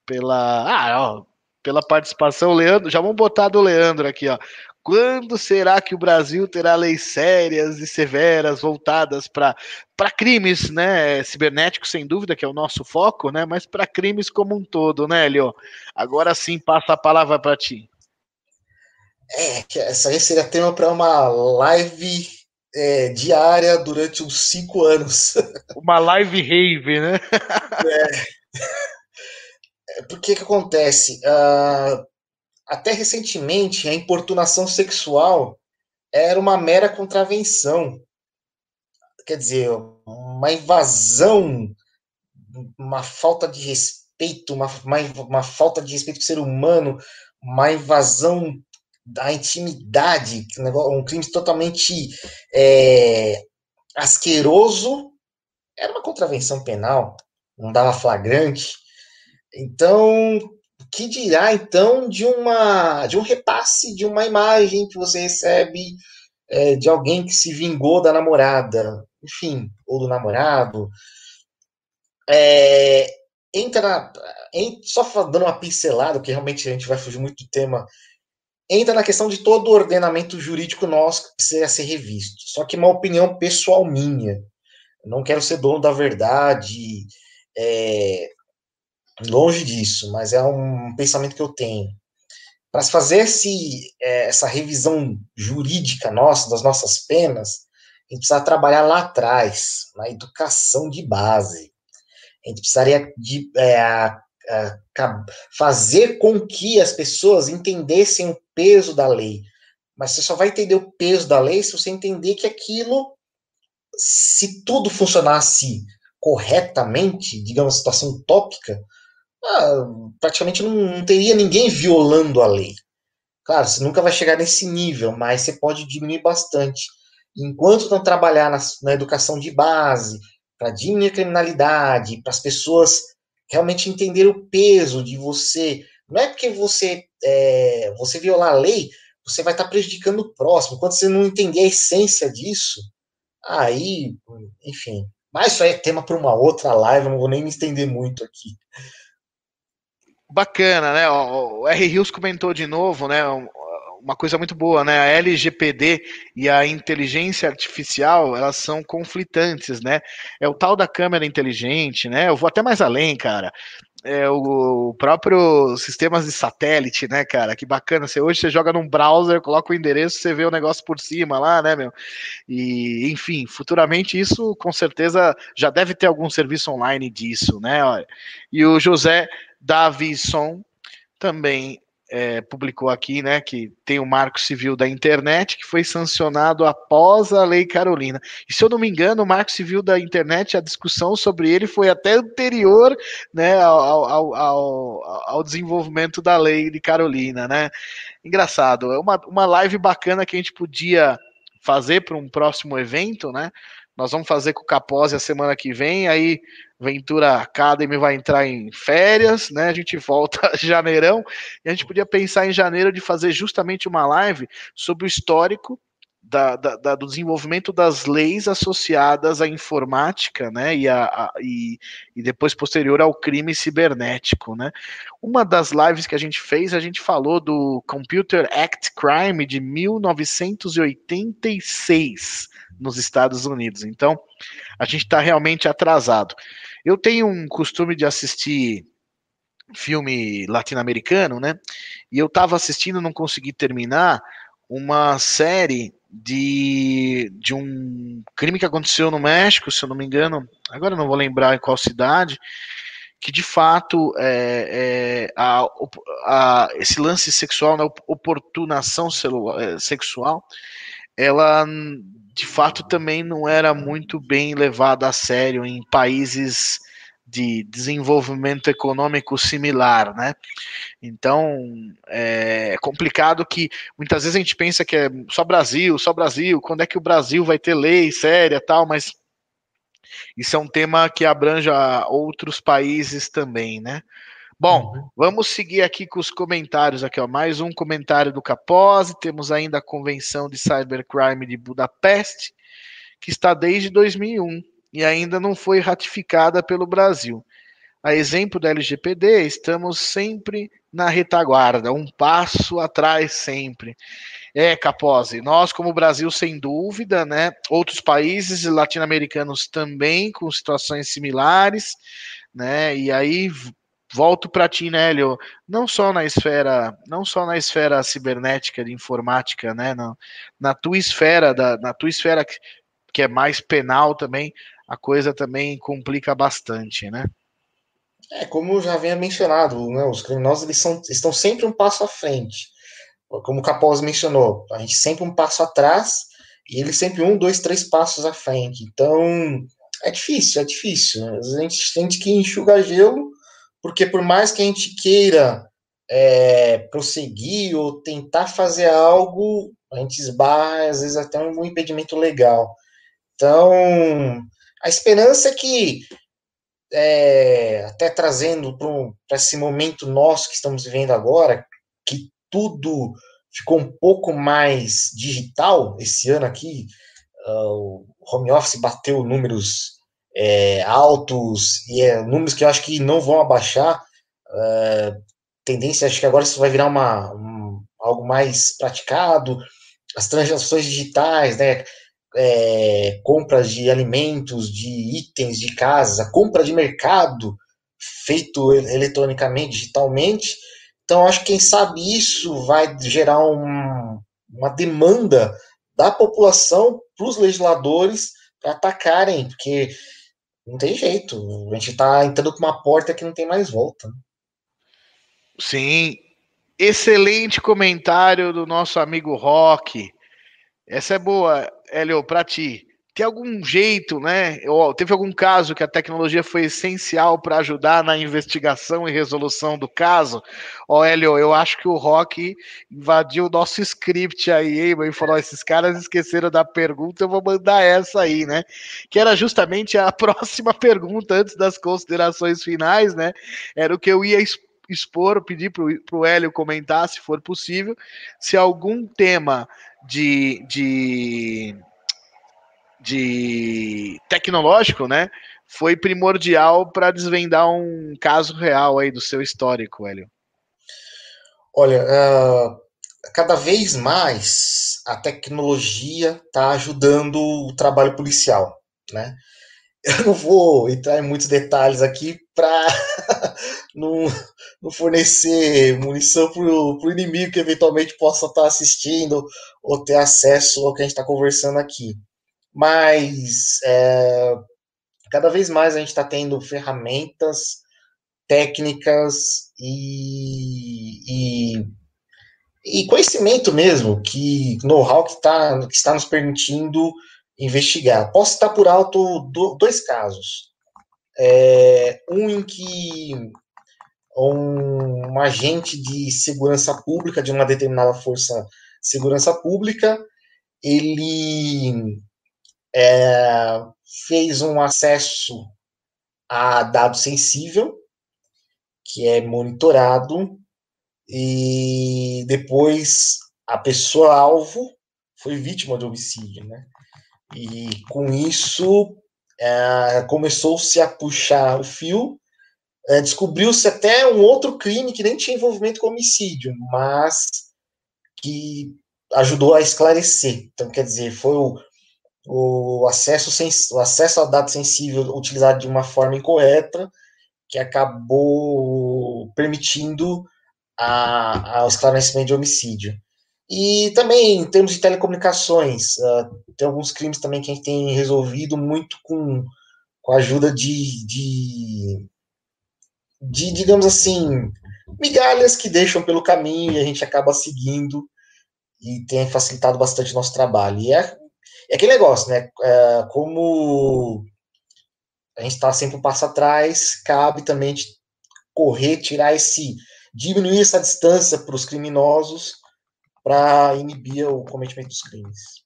pela, ah, ó, pela participação, Leandro. Já vamos botar do Leandro aqui, ó. Quando será que o Brasil terá leis sérias e severas voltadas para crimes, né, cibernéticos, sem dúvida, que é o nosso foco, né, mas para crimes como um todo, né, Leo? Agora sim, passa a palavra para ti. É, essa aí seria tema para uma live é, diária durante uns cinco anos. Uma live rave, né? É. Porque que acontece? Uh, até recentemente, a importunação sexual era uma mera contravenção. Quer dizer, uma invasão, uma falta de respeito, uma, uma, uma falta de respeito com o ser humano, uma invasão da intimidade, um crime totalmente é, asqueroso, era uma contravenção penal, não dava flagrante. Então, que dirá então de uma de um repasse de uma imagem que você recebe é, de alguém que se vingou da namorada, enfim, ou do namorado. É, entra na, só dando uma pincelada, porque realmente a gente vai fugir muito do tema. Entra na questão de todo o ordenamento jurídico nosso que precisa ser revisto. Só que uma opinião pessoal minha. Não quero ser dono da verdade. É, Longe disso, mas é um pensamento que eu tenho. Para fazer esse, é, essa revisão jurídica nossa, das nossas penas, a gente precisa trabalhar lá atrás, na educação de base. A gente precisaria de, é, a, a, fazer com que as pessoas entendessem o peso da lei. Mas você só vai entender o peso da lei se você entender que aquilo se tudo funcionasse corretamente, digamos, situação utópica, ah, praticamente não, não, teria ninguém violando a lei. Claro, você nunca vai chegar nesse nível, mas você pode diminuir bastante. Enquanto não trabalhar na, na educação de base, para diminuir a criminalidade, para as pessoas realmente entenderem o peso de você. Não é porque você, é, você violar a lei, você vai estar prejudicando o próximo. Quando você não entender a essência disso, aí, enfim. Mas isso aí é tema para uma outra live, não vou nem me estender muito aqui. Bacana, né? O R. Rios comentou de novo, né? Uma coisa muito boa, né? A LGPD e a inteligência artificial, elas são conflitantes, né? É o tal da câmera inteligente, né? Eu vou até mais além, cara é, o, próprio sistemas de satélite, né, cara? Que bacana. Você, hoje você joga num browser, coloca o endereço, você vê o negócio por cima lá, né, meu? E, enfim, futuramente isso com certeza já deve ter algum serviço online disso, né? E o José Davison também é, publicou aqui, né, que tem o Marco Civil da Internet, que foi sancionado após a Lei Carolina. E se eu não me engano, o Marco Civil da Internet, a discussão sobre ele foi até anterior, né, ao, ao, ao, ao desenvolvimento da Lei de Carolina, né. Engraçado, é uma, uma live bacana que a gente podia fazer para um próximo evento, né, nós vamos fazer com o Capose a semana que vem, aí Ventura Academy vai entrar em férias, né? A gente volta janeirão e a gente podia pensar em janeiro de fazer justamente uma live sobre o histórico da, da, da, do desenvolvimento das leis associadas à informática, né, e, a, a, e, e, depois posterior ao crime cibernético, né. Uma das lives que a gente fez, a gente falou do Computer Act Crime de 1986 nos Estados Unidos. Então, a gente está realmente atrasado. Eu tenho um costume de assistir filme latino-americano, né? E eu estava assistindo, não consegui terminar, uma série de, de um crime que aconteceu no México, se eu não me engano, agora não vou lembrar em qual cidade, que de fato é, é, a, a, esse lance sexual, né, oportunação é, sexual, ela de fato também não era muito bem levada a sério em países de desenvolvimento econômico similar, né? Então é complicado que muitas vezes a gente pensa que é só Brasil, só Brasil, quando é que o Brasil vai ter lei séria tal, mas isso é um tema que abrange outros países também, né? Bom, uhum. vamos seguir aqui com os comentários aqui, ó. Mais um comentário do Capose. Temos ainda a Convenção de Cybercrime de Budapeste, que está desde 2001 e ainda não foi ratificada pelo Brasil. A exemplo da LGPD, estamos sempre na retaguarda, um passo atrás sempre. É, Capose, nós como Brasil, sem dúvida, né? Outros países latino-americanos também com situações similares, né? E aí volto para ti, né, Hélio? Não só na esfera, não só na esfera cibernética de informática, né, na, na tua esfera da, na tua esfera que, que é mais penal também, a coisa também complica bastante, né? É, como já havia mencionado, né, os criminosos eles são, estão sempre um passo à frente. Como o Capós mencionou, a gente sempre um passo atrás e eles sempre um, dois, três passos à frente. Então, é difícil, é difícil. A gente tem que enxugar gelo porque por mais que a gente queira é, prosseguir ou tentar fazer algo, a gente esbarra, às vezes, até um impedimento legal. Então, a esperança é que, é, até trazendo para esse momento nosso que estamos vivendo agora, que tudo ficou um pouco mais digital esse ano aqui, uh, o home office bateu números é, altos e é, números que eu acho que não vão abaixar. É, tendência, acho que agora isso vai virar uma, um, algo mais praticado. As transações digitais, né? É, compras de alimentos, de itens de casa, compra de mercado feito eletronicamente, digitalmente. Então, acho que quem sabe isso vai gerar um, uma demanda da população para os legisladores para atacarem, porque não tem jeito. A gente está entrando com uma porta que não tem mais volta. Sim. Excelente comentário do nosso amigo Rock. Essa é boa, Hélio, para ti. Tem algum jeito, né? Ou teve algum caso que a tecnologia foi essencial para ajudar na investigação e resolução do caso? Ó, Hélio, eu acho que o Rock invadiu o nosso script aí, hein, e falou: esses caras esqueceram da pergunta, eu vou mandar essa aí, né? Que era justamente a próxima pergunta antes das considerações finais, né? Era o que eu ia expor, pedir para o Hélio comentar, se for possível, se algum tema de, de de tecnológico, né? Foi primordial para desvendar um caso real aí do seu histórico, Hélio. Olha, uh, cada vez mais a tecnologia está ajudando o trabalho policial, né? Eu não vou entrar em muitos detalhes aqui para não, não, fornecer munição para o inimigo que eventualmente possa estar tá assistindo ou ter acesso ao que a gente está conversando aqui mas é, cada vez mais a gente está tendo ferramentas, técnicas e, e, e conhecimento mesmo, que know-how que, tá, que está nos permitindo investigar. Posso citar por alto do, dois casos. É, um em que um, um agente de segurança pública de uma determinada força segurança pública ele é, fez um acesso a dado sensível, que é monitorado, e depois a pessoa-alvo foi vítima de homicídio, né? E com isso é, começou-se a puxar o fio, é, descobriu-se até um outro crime que nem tinha envolvimento com homicídio, mas que ajudou a esclarecer. Então, quer dizer, foi o, o acesso, o acesso a dado sensível utilizado de uma forma incorreta, que acabou permitindo a, a, o esclarecimento de homicídio. E também, em termos de telecomunicações, uh, tem alguns crimes também que a gente tem resolvido muito com, com a ajuda de, de, de, digamos assim, migalhas que deixam pelo caminho e a gente acaba seguindo e tem facilitado bastante o nosso trabalho. E é é aquele negócio, né? É, como a gente está sempre um passo atrás, cabe também correr, tirar esse. diminuir essa distância para os criminosos para inibir o cometimento dos crimes.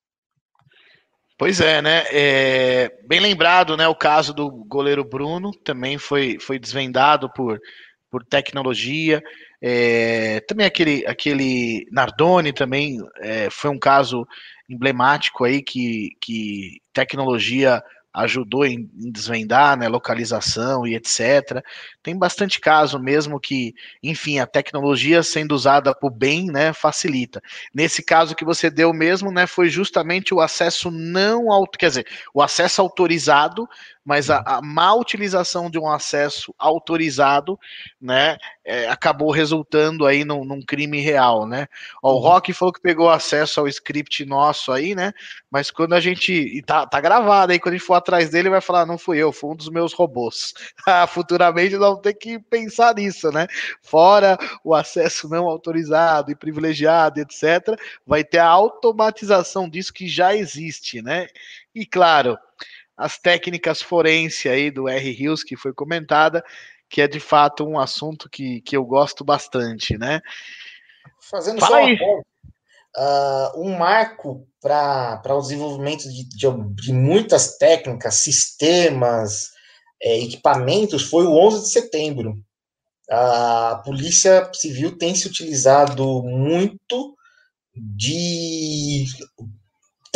Pois é, né? É, bem lembrado, né? O caso do goleiro Bruno também foi, foi desvendado por, por tecnologia. É, também aquele, aquele Nardoni também é, foi um caso emblemático aí que, que tecnologia ajudou em, em, desvendar, né, localização e etc. Tem bastante caso mesmo que, enfim, a tecnologia sendo usada por bem, né, facilita. Nesse caso que você deu mesmo, né, foi justamente o acesso não, quer dizer, o acesso autorizado mas a, a má utilização de um acesso autorizado, né, é, acabou resultando aí num, num crime real, né? Ó, o uhum. Rock falou que pegou acesso ao script nosso aí, né? Mas quando a gente. E tá, tá gravado aí, quando a gente for atrás dele, vai falar: não fui eu, foi um dos meus robôs. Ah, futuramente vamos ter que pensar nisso, né? Fora o acesso não autorizado e privilegiado, etc., vai ter a automatização disso que já existe, né? E claro, as técnicas forense aí do R. Hills, que foi comentada, que é de fato um assunto que, que eu gosto bastante, né? Fazendo Fala só uma uh, um marco para o desenvolvimento de, de, de, muitas técnicas, sistemas, é, equipamentos foi o 11 de setembro. A Polícia Civil tem se utilizado muito de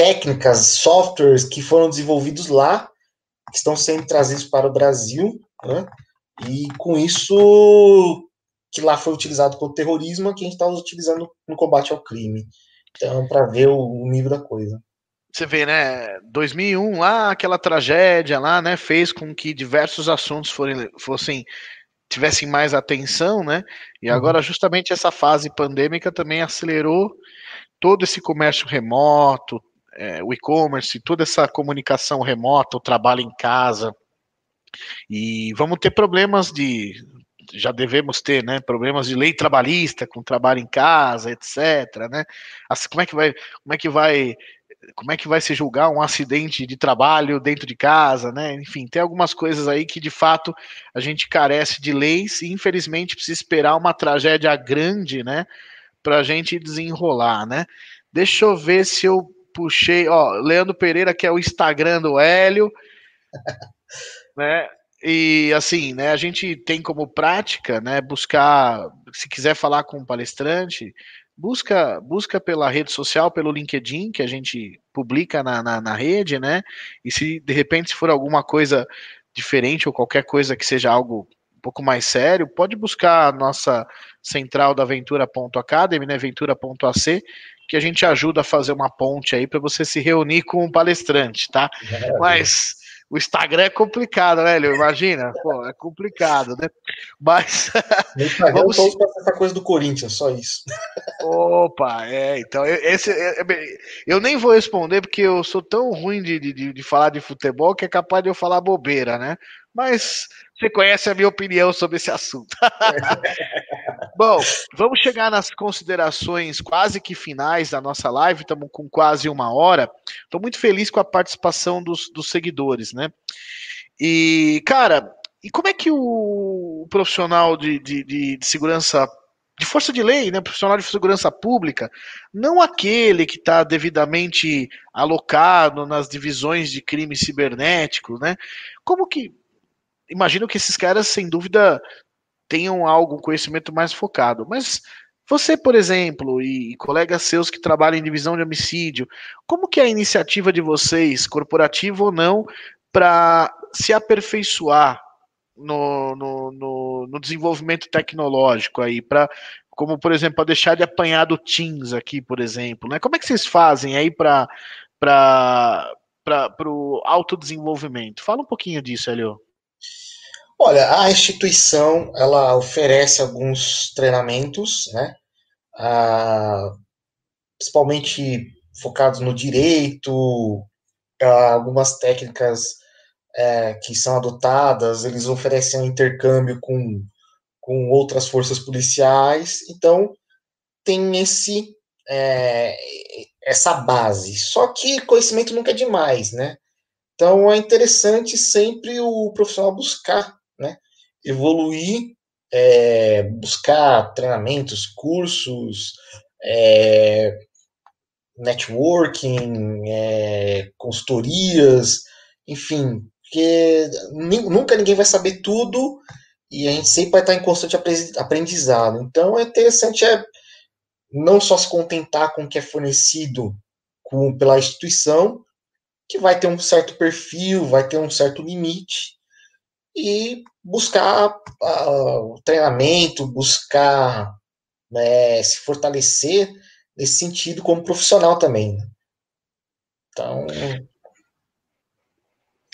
técnicas, softwares que foram desenvolvidos lá, que estão sendo trazidos para o Brasil, né? E com isso que lá foi utilizado contra o terrorismo, que a gente está utilizando no combate ao crime. Então, para ver o, nível da coisa. Você vê, né? 2001, lá, aquela tragédia lá, né? Fez com que diversos assuntos forem, fossem tivessem mais atenção, né? E uhum. agora, justamente essa fase pandêmica também acelerou todo esse comércio remoto, é, o e-commerce, toda essa comunicação remota, o trabalho em casa. E vamos ter problemas de. Já devemos ter, né? Problemas de lei trabalhista com trabalho em casa, etc. Né? Assim, como é que vai, como é que vai como é que vai se julgar um acidente de trabalho dentro de casa, né? Enfim, tem algumas coisas aí que de fato a gente carece de leis e infelizmente precisa esperar uma tragédia grande, né, para a gente desenrolar, né? Deixa eu ver se eu puxei, ó, Leandro Pereira que é o Instagram do Hélio, né? E assim, né, a gente tem como prática, né, buscar, se quiser falar com um palestrante, busca busca pela rede social, pelo LinkedIn, que a gente publica na, na, na, rede, né? E se de repente se for alguma coisa diferente ou qualquer coisa que seja algo um pouco mais sério, pode buscar a nossa central da Ventura.academy, né? Ventura.ac, que a gente ajuda a fazer uma ponte aí para você se reunir com um palestrante, tá? Mas o Instagram é complicado, né, Leo? Imagina, pô, é complicado, né? Mas. No Instagram vamos... eu essa coisa do Corinthians, só isso. Opa, é, então, esse, é, é, eu nem vou responder porque eu sou tão ruim de, de, de falar de futebol que é capaz de eu falar bobeira, né? Mas você conhece a minha opinião sobre esse assunto. Bom, vamos chegar nas considerações quase que finais da nossa live, estamos com quase uma hora. Estou muito feliz com a participação dos, dos seguidores, né? E, cara, e como é que o profissional de, de, de, de segurança de força de lei, né, profissional de segurança pública, não aquele que está devidamente alocado nas divisões de crimes cibernéticos, né? Como que imagino que esses caras, sem dúvida, tenham algo, um conhecimento mais focado. Mas você, por exemplo, e colegas seus que trabalham em divisão de homicídio, como que é a iniciativa de vocês, corporativa ou não, para se aperfeiçoar no, no, no, no, desenvolvimento tecnológico aí, para como por exemplo, para deixar de apanhar do Teams aqui, por exemplo, né? Como é que vocês fazem aí para para o autodesenvolvimento? Fala um pouquinho disso, Helio. Olha, a instituição ela oferece alguns treinamentos, né? Ah, principalmente focados no direito, ah, algumas técnicas é, que são adotadas, eles oferecem um intercâmbio com, com outras forças policiais, então tem esse é, essa base. Só que conhecimento nunca é demais, né? Então é interessante sempre o profissional buscar? Evoluir, é, buscar treinamentos, cursos, é, networking, é, consultorias, enfim, porque nunca ninguém vai saber tudo e a gente sempre vai estar em constante aprendizado. Então é interessante é não só se contentar com o que é fornecido com, pela instituição, que vai ter um certo perfil, vai ter um certo limite, e buscar uh, treinamento, buscar né, se fortalecer nesse sentido como profissional também. Né? Então.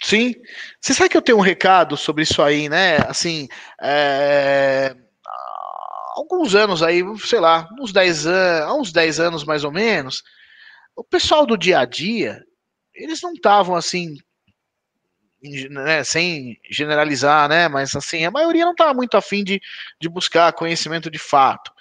Sim. Você sabe que eu tenho um recado sobre isso aí, né? Assim, é... alguns anos aí, sei lá, uns 10 anos, uns 10 anos mais ou menos, o pessoal do dia a dia, eles não estavam assim né, sem generalizar, né, mas assim, a maioria não estava muito afim de, de buscar conhecimento de fato.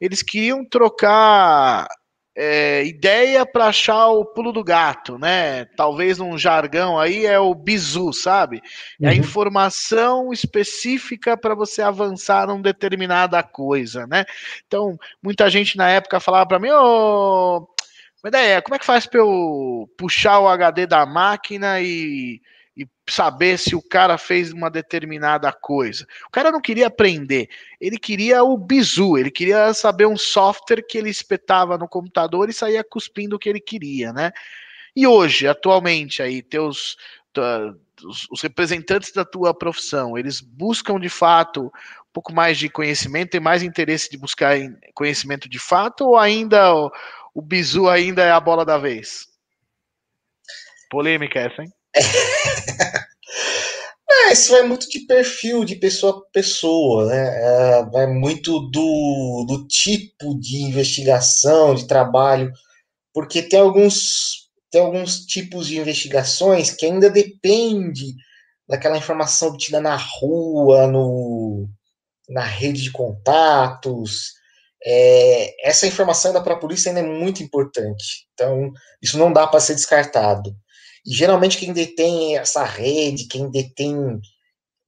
Eles queriam trocar é, ideia para achar o pulo do gato, né? Talvez num jargão aí é o bizu, sabe? É a uhum. informação específica para você avançar numa determinada coisa, né? Então, muita gente na época falava para mim, ô, oh, ideia, como é que faz para eu puxar o HD da máquina e saber se o cara fez uma determinada coisa. O cara não queria aprender, ele queria o bizu, ele queria saber um software que ele espetava no computador e saía cuspindo o que ele queria, né? E hoje, atualmente, aí, teus, os, representantes da tua profissão, eles buscam de fato um pouco mais de conhecimento, tem mais interesse de buscar conhecimento de fato, ou ainda o, o bizu ainda é a bola da vez? Polêmica essa, hein? É, isso vai muito de perfil, de pessoa a pessoa, né? É, vai muito do, do tipo de investigação, de trabalho, porque tem alguns, tem alguns tipos de investigações que ainda depende daquela informação obtida na rua, no, na rede de contatos. é, essa informação ainda para a polícia ainda é muito importante. Então, isso não dá para ser descartado. E geralmente quem detém essa rede, quem detém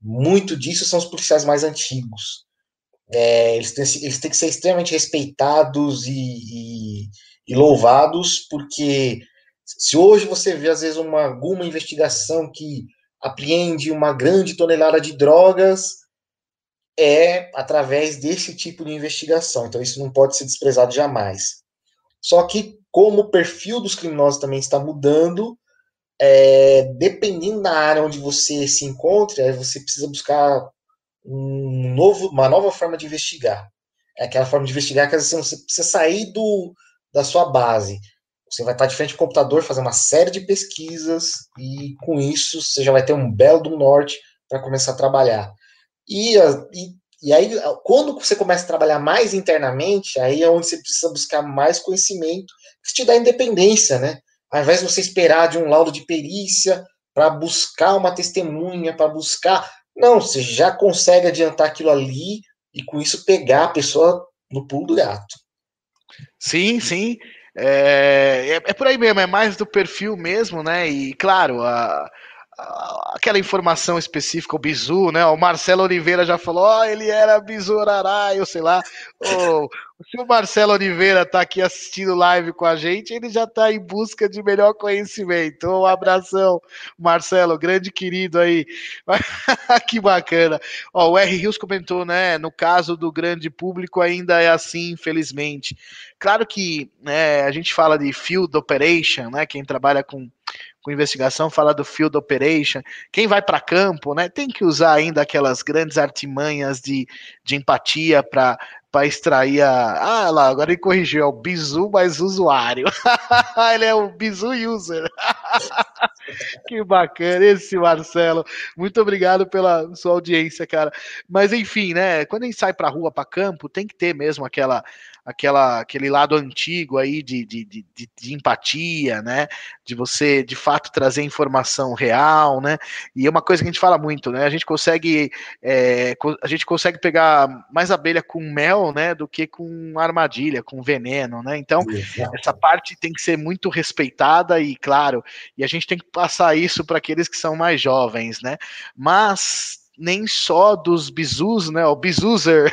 muito disso são os policiais mais antigos. É, eles, têm, eles têm que ser extremamente respeitados e, e, e, louvados, porque se hoje você vê, às vezes, uma, alguma investigação que apreende uma grande tonelada de drogas, é através desse tipo de investigação. Então, isso não pode ser desprezado jamais. Só que, como o perfil dos criminosos também está mudando, é, dependendo da área onde você se encontra, você precisa buscar um novo, uma nova forma de investigar. É aquela forma de investigar que às vezes você precisa sair do, da sua base. Você vai estar de frente ao computador, fazer uma série de pesquisas, e com isso você já vai ter um belo do norte para começar a trabalhar. E, e, e, aí, quando você começa a trabalhar mais internamente, aí é onde você precisa buscar mais conhecimento, que te dá independência, né? Ao invés de você esperar de um laudo de perícia para buscar uma testemunha, para buscar. Não, você já consegue adiantar aquilo ali e com isso pegar a pessoa no pulo do gato. Sim, sim. É, é, é, por aí mesmo, é mais do perfil mesmo, né? E claro, a, aquela informação específica, o bizu, né? O Marcelo Oliveira já falou, ó, oh, ele era bizu eu sei lá. Oh, se o Marcelo Oliveira tá aqui assistindo live com a gente, ele já tá em busca de melhor conhecimento. Um abração, Marcelo, grande querido aí. que bacana. Ó, o R. Rios comentou, né? No caso do grande público, ainda é assim, infelizmente. Claro que né, a gente fala de field operation, né? Quem trabalha com com investigação, fala do field operation. Quem vai para campo, né, tem que usar ainda aquelas grandes artimanhas de, de empatia para para extrair a. Ah, lá, agora ele corrigiu, é o bizu mais usuário. ele é o bizu user. que bacana, esse Marcelo. Muito obrigado pela sua audiência, cara. Mas enfim, né? Quando a gente sai para rua, para campo, tem que ter mesmo aquela aquela, aquele lado antigo aí de, de, de, de, empatia, né? De você de fato trazer informação real, né? E é uma coisa que a gente fala muito, né? A gente consegue é, a gente consegue pegar mais abelha com mel, né? Do que com armadilha, com veneno, né? Então Exato. essa parte tem que ser muito respeitada e claro, e a gente tem que passar isso para aqueles que são mais jovens, né? Mas nem só dos bizus, né? O bizuzer.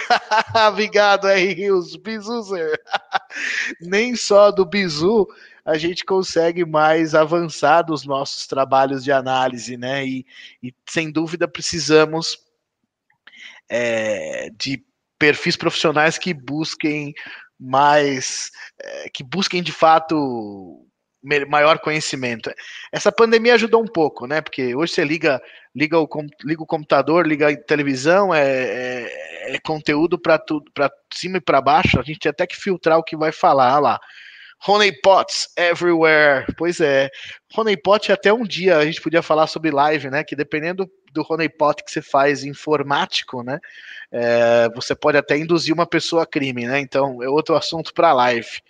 Obrigado, R. Rios, bizuzer. nem só do bizu a gente consegue mais avançar dos nossos trabalhos de análise, né? E, e sem dúvida precisamos é, de perfis profissionais que busquem mais, é, que busquem de fato maior conhecimento. Essa pandemia ajudou um pouco, né? Porque hoje você liga, liga, o, liga o computador, liga a televisão, é, é, é conteúdo para tudo, para cima e para baixo. A gente tem até que filtrar o que vai falar lá. Honeypots everywhere. Pois é. Honeypot até um dia a gente podia falar sobre live, né? Que dependendo do honeypot que você faz informático, né? É, você pode até induzir uma pessoa a crime, né? Então é outro assunto para live.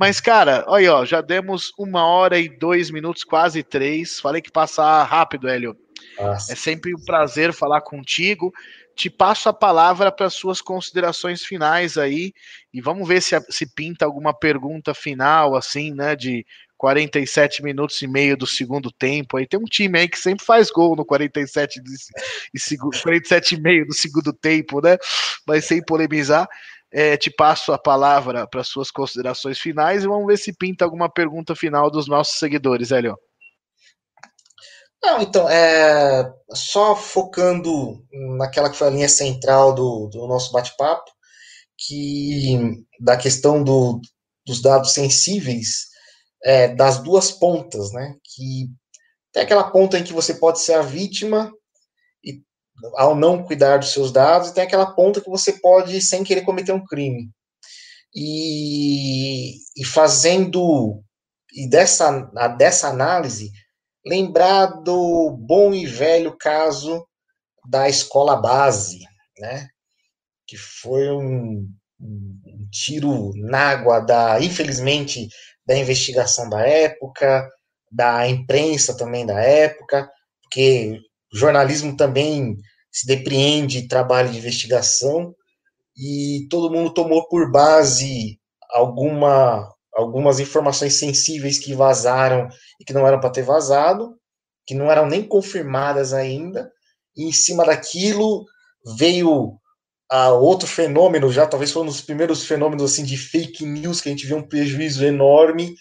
Mas, cara, olha aí, ó, já demos uma hora e dois minutos, quase três. Falei que passar rápido, Hélio. Nossa. É sempre um prazer falar contigo. Te passo a palavra para suas considerações finais aí. E vamos ver se, se pinta alguma pergunta final, assim, né? De 47 minutos e meio do segundo tempo. Aí tem um time aí que sempre faz gol no 47 e 47 e meio do segundo tempo, né? Mas sem polemizar. É, te passo a palavra para suas considerações finais e vamos ver se pinta alguma pergunta final dos nossos seguidores, Hélio. Não, então, é, só focando naquela que foi a linha central do, do nosso bate-papo, que da questão do, dos dados sensíveis é, das duas pontas, né? Que tem aquela ponta em que você pode ser a vítima ao não cuidar dos seus dados, e tem aquela ponta que você pode, sem querer, cometer um crime. E, e fazendo, e dessa, dessa análise, lembrar do bom e velho caso da escola base, né? Que foi um, um tiro na água da, infelizmente, da investigação da época, da imprensa também da época, porque o jornalismo também se depreende trabalho de investigação e todo mundo tomou por base alguma, algumas informações sensíveis que vazaram e que não eram para ter vazado, que não eram nem confirmadas ainda, e em cima daquilo veio a outro fenômeno, já talvez foi um dos primeiros fenômenos assim de fake news que a gente viu um prejuízo enorme.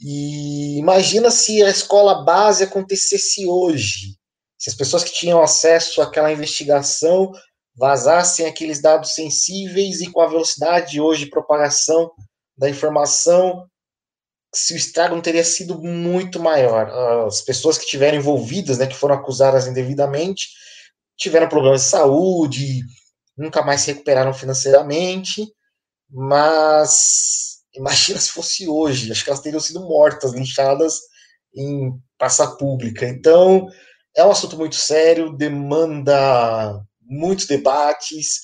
E imagina se a escola base acontecesse hoje, se as pessoas que tinham acesso àquela investigação vazassem aqueles dados sensíveis e com a velocidade de hoje de propagação da informação, se o estrago não teria sido muito maior. As pessoas que tiveram envolvidas, né, que foram acusadas indevidamente, tiveram problemas de saúde, nunca mais se recuperaram financeiramente, mas imagina se fosse hoje, acho que elas teriam sido mortas, linchadas em praça pública. Então, é um assunto muito sério, demanda muitos debates.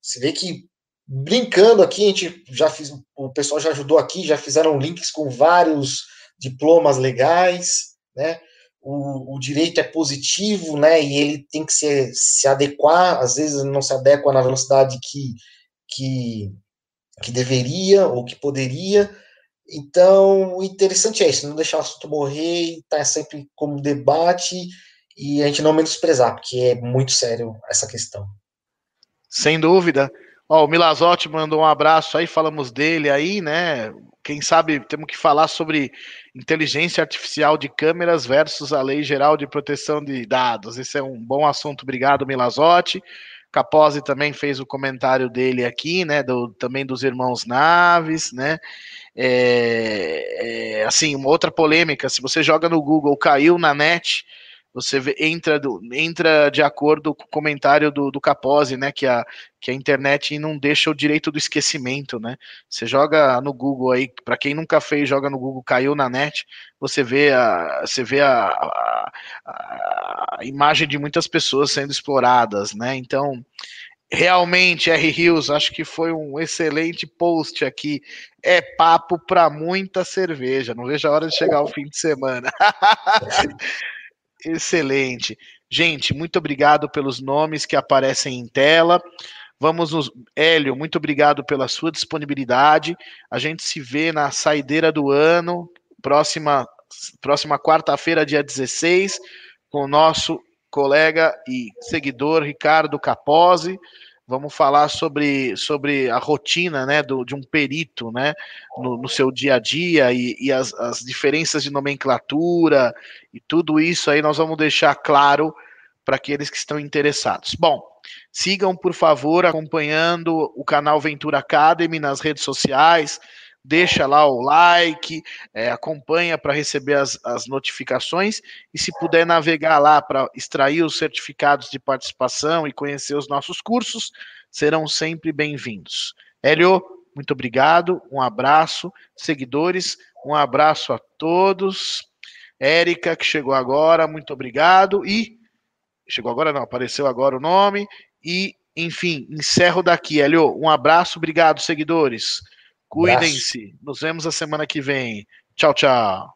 Você vê que brincando aqui, a gente já fiz, o pessoal já ajudou aqui, já fizeram links com vários diplomas legais, né? O, o, direito é positivo, né? E ele tem que se, se adequar, às vezes não se adequa na velocidade que, que, que deveria ou que poderia. Então, o interessante é isso, não deixar o assunto morrer estar tá sempre como debate e a gente não menosprezar, porque é muito sério essa questão. Sem dúvida. Ó, o Milazotti mandou um abraço aí, falamos dele aí, né? Quem sabe temos que falar sobre inteligência artificial de câmeras versus a Lei Geral de Proteção de Dados. Esse é um bom assunto. Obrigado, Milazotti. Capozzi também fez o comentário dele aqui, né? Do, também dos irmãos Naves, né? É, é, assim, uma outra polêmica. Se você joga no Google, caiu na net você vê, entra, do, entra de acordo com o comentário do, do Capozzi, né, que a, que a internet não deixa o direito do esquecimento, né? Você joga no Google aí, para quem nunca fez, joga no Google, caiu na net, você vê a, você vê a, a, a imagem de muitas pessoas sendo exploradas, né? Então, realmente, R. Rios, acho que foi um excelente post aqui. É papo para muita cerveja. Não vejo a hora de chegar o fim de semana. Excelente. Gente, muito obrigado pelos nomes que aparecem em tela. Vamos nos. Hélio, muito obrigado pela sua disponibilidade. A gente se vê na saideira do ano, próxima, próxima quarta-feira, dia 16, com o nosso colega e seguidor Ricardo Capozzi vamos falar sobre, sobre a rotina né, do, de um perito né, no, no seu dia a dia e, e as, as, diferenças de nomenclatura e tudo isso aí nós vamos deixar claro para aqueles que estão interessados. Bom, sigam, por favor, acompanhando o canal Ventura Academy nas redes sociais deixa lá o like, é, acompanha para receber as, as notificações e se puder navegar lá para extrair os certificados de participação e conhecer os nossos cursos, serão sempre bem-vindos. Hélio, muito obrigado, um abraço, seguidores, um abraço a todos. Érica, que chegou agora, muito obrigado. E chegou agora, não, apareceu agora o nome. E, enfim, encerro daqui, Hélio. Um abraço, obrigado, seguidores. Cuidem-se. Nos vemos a semana que vem. Tchau, tchau.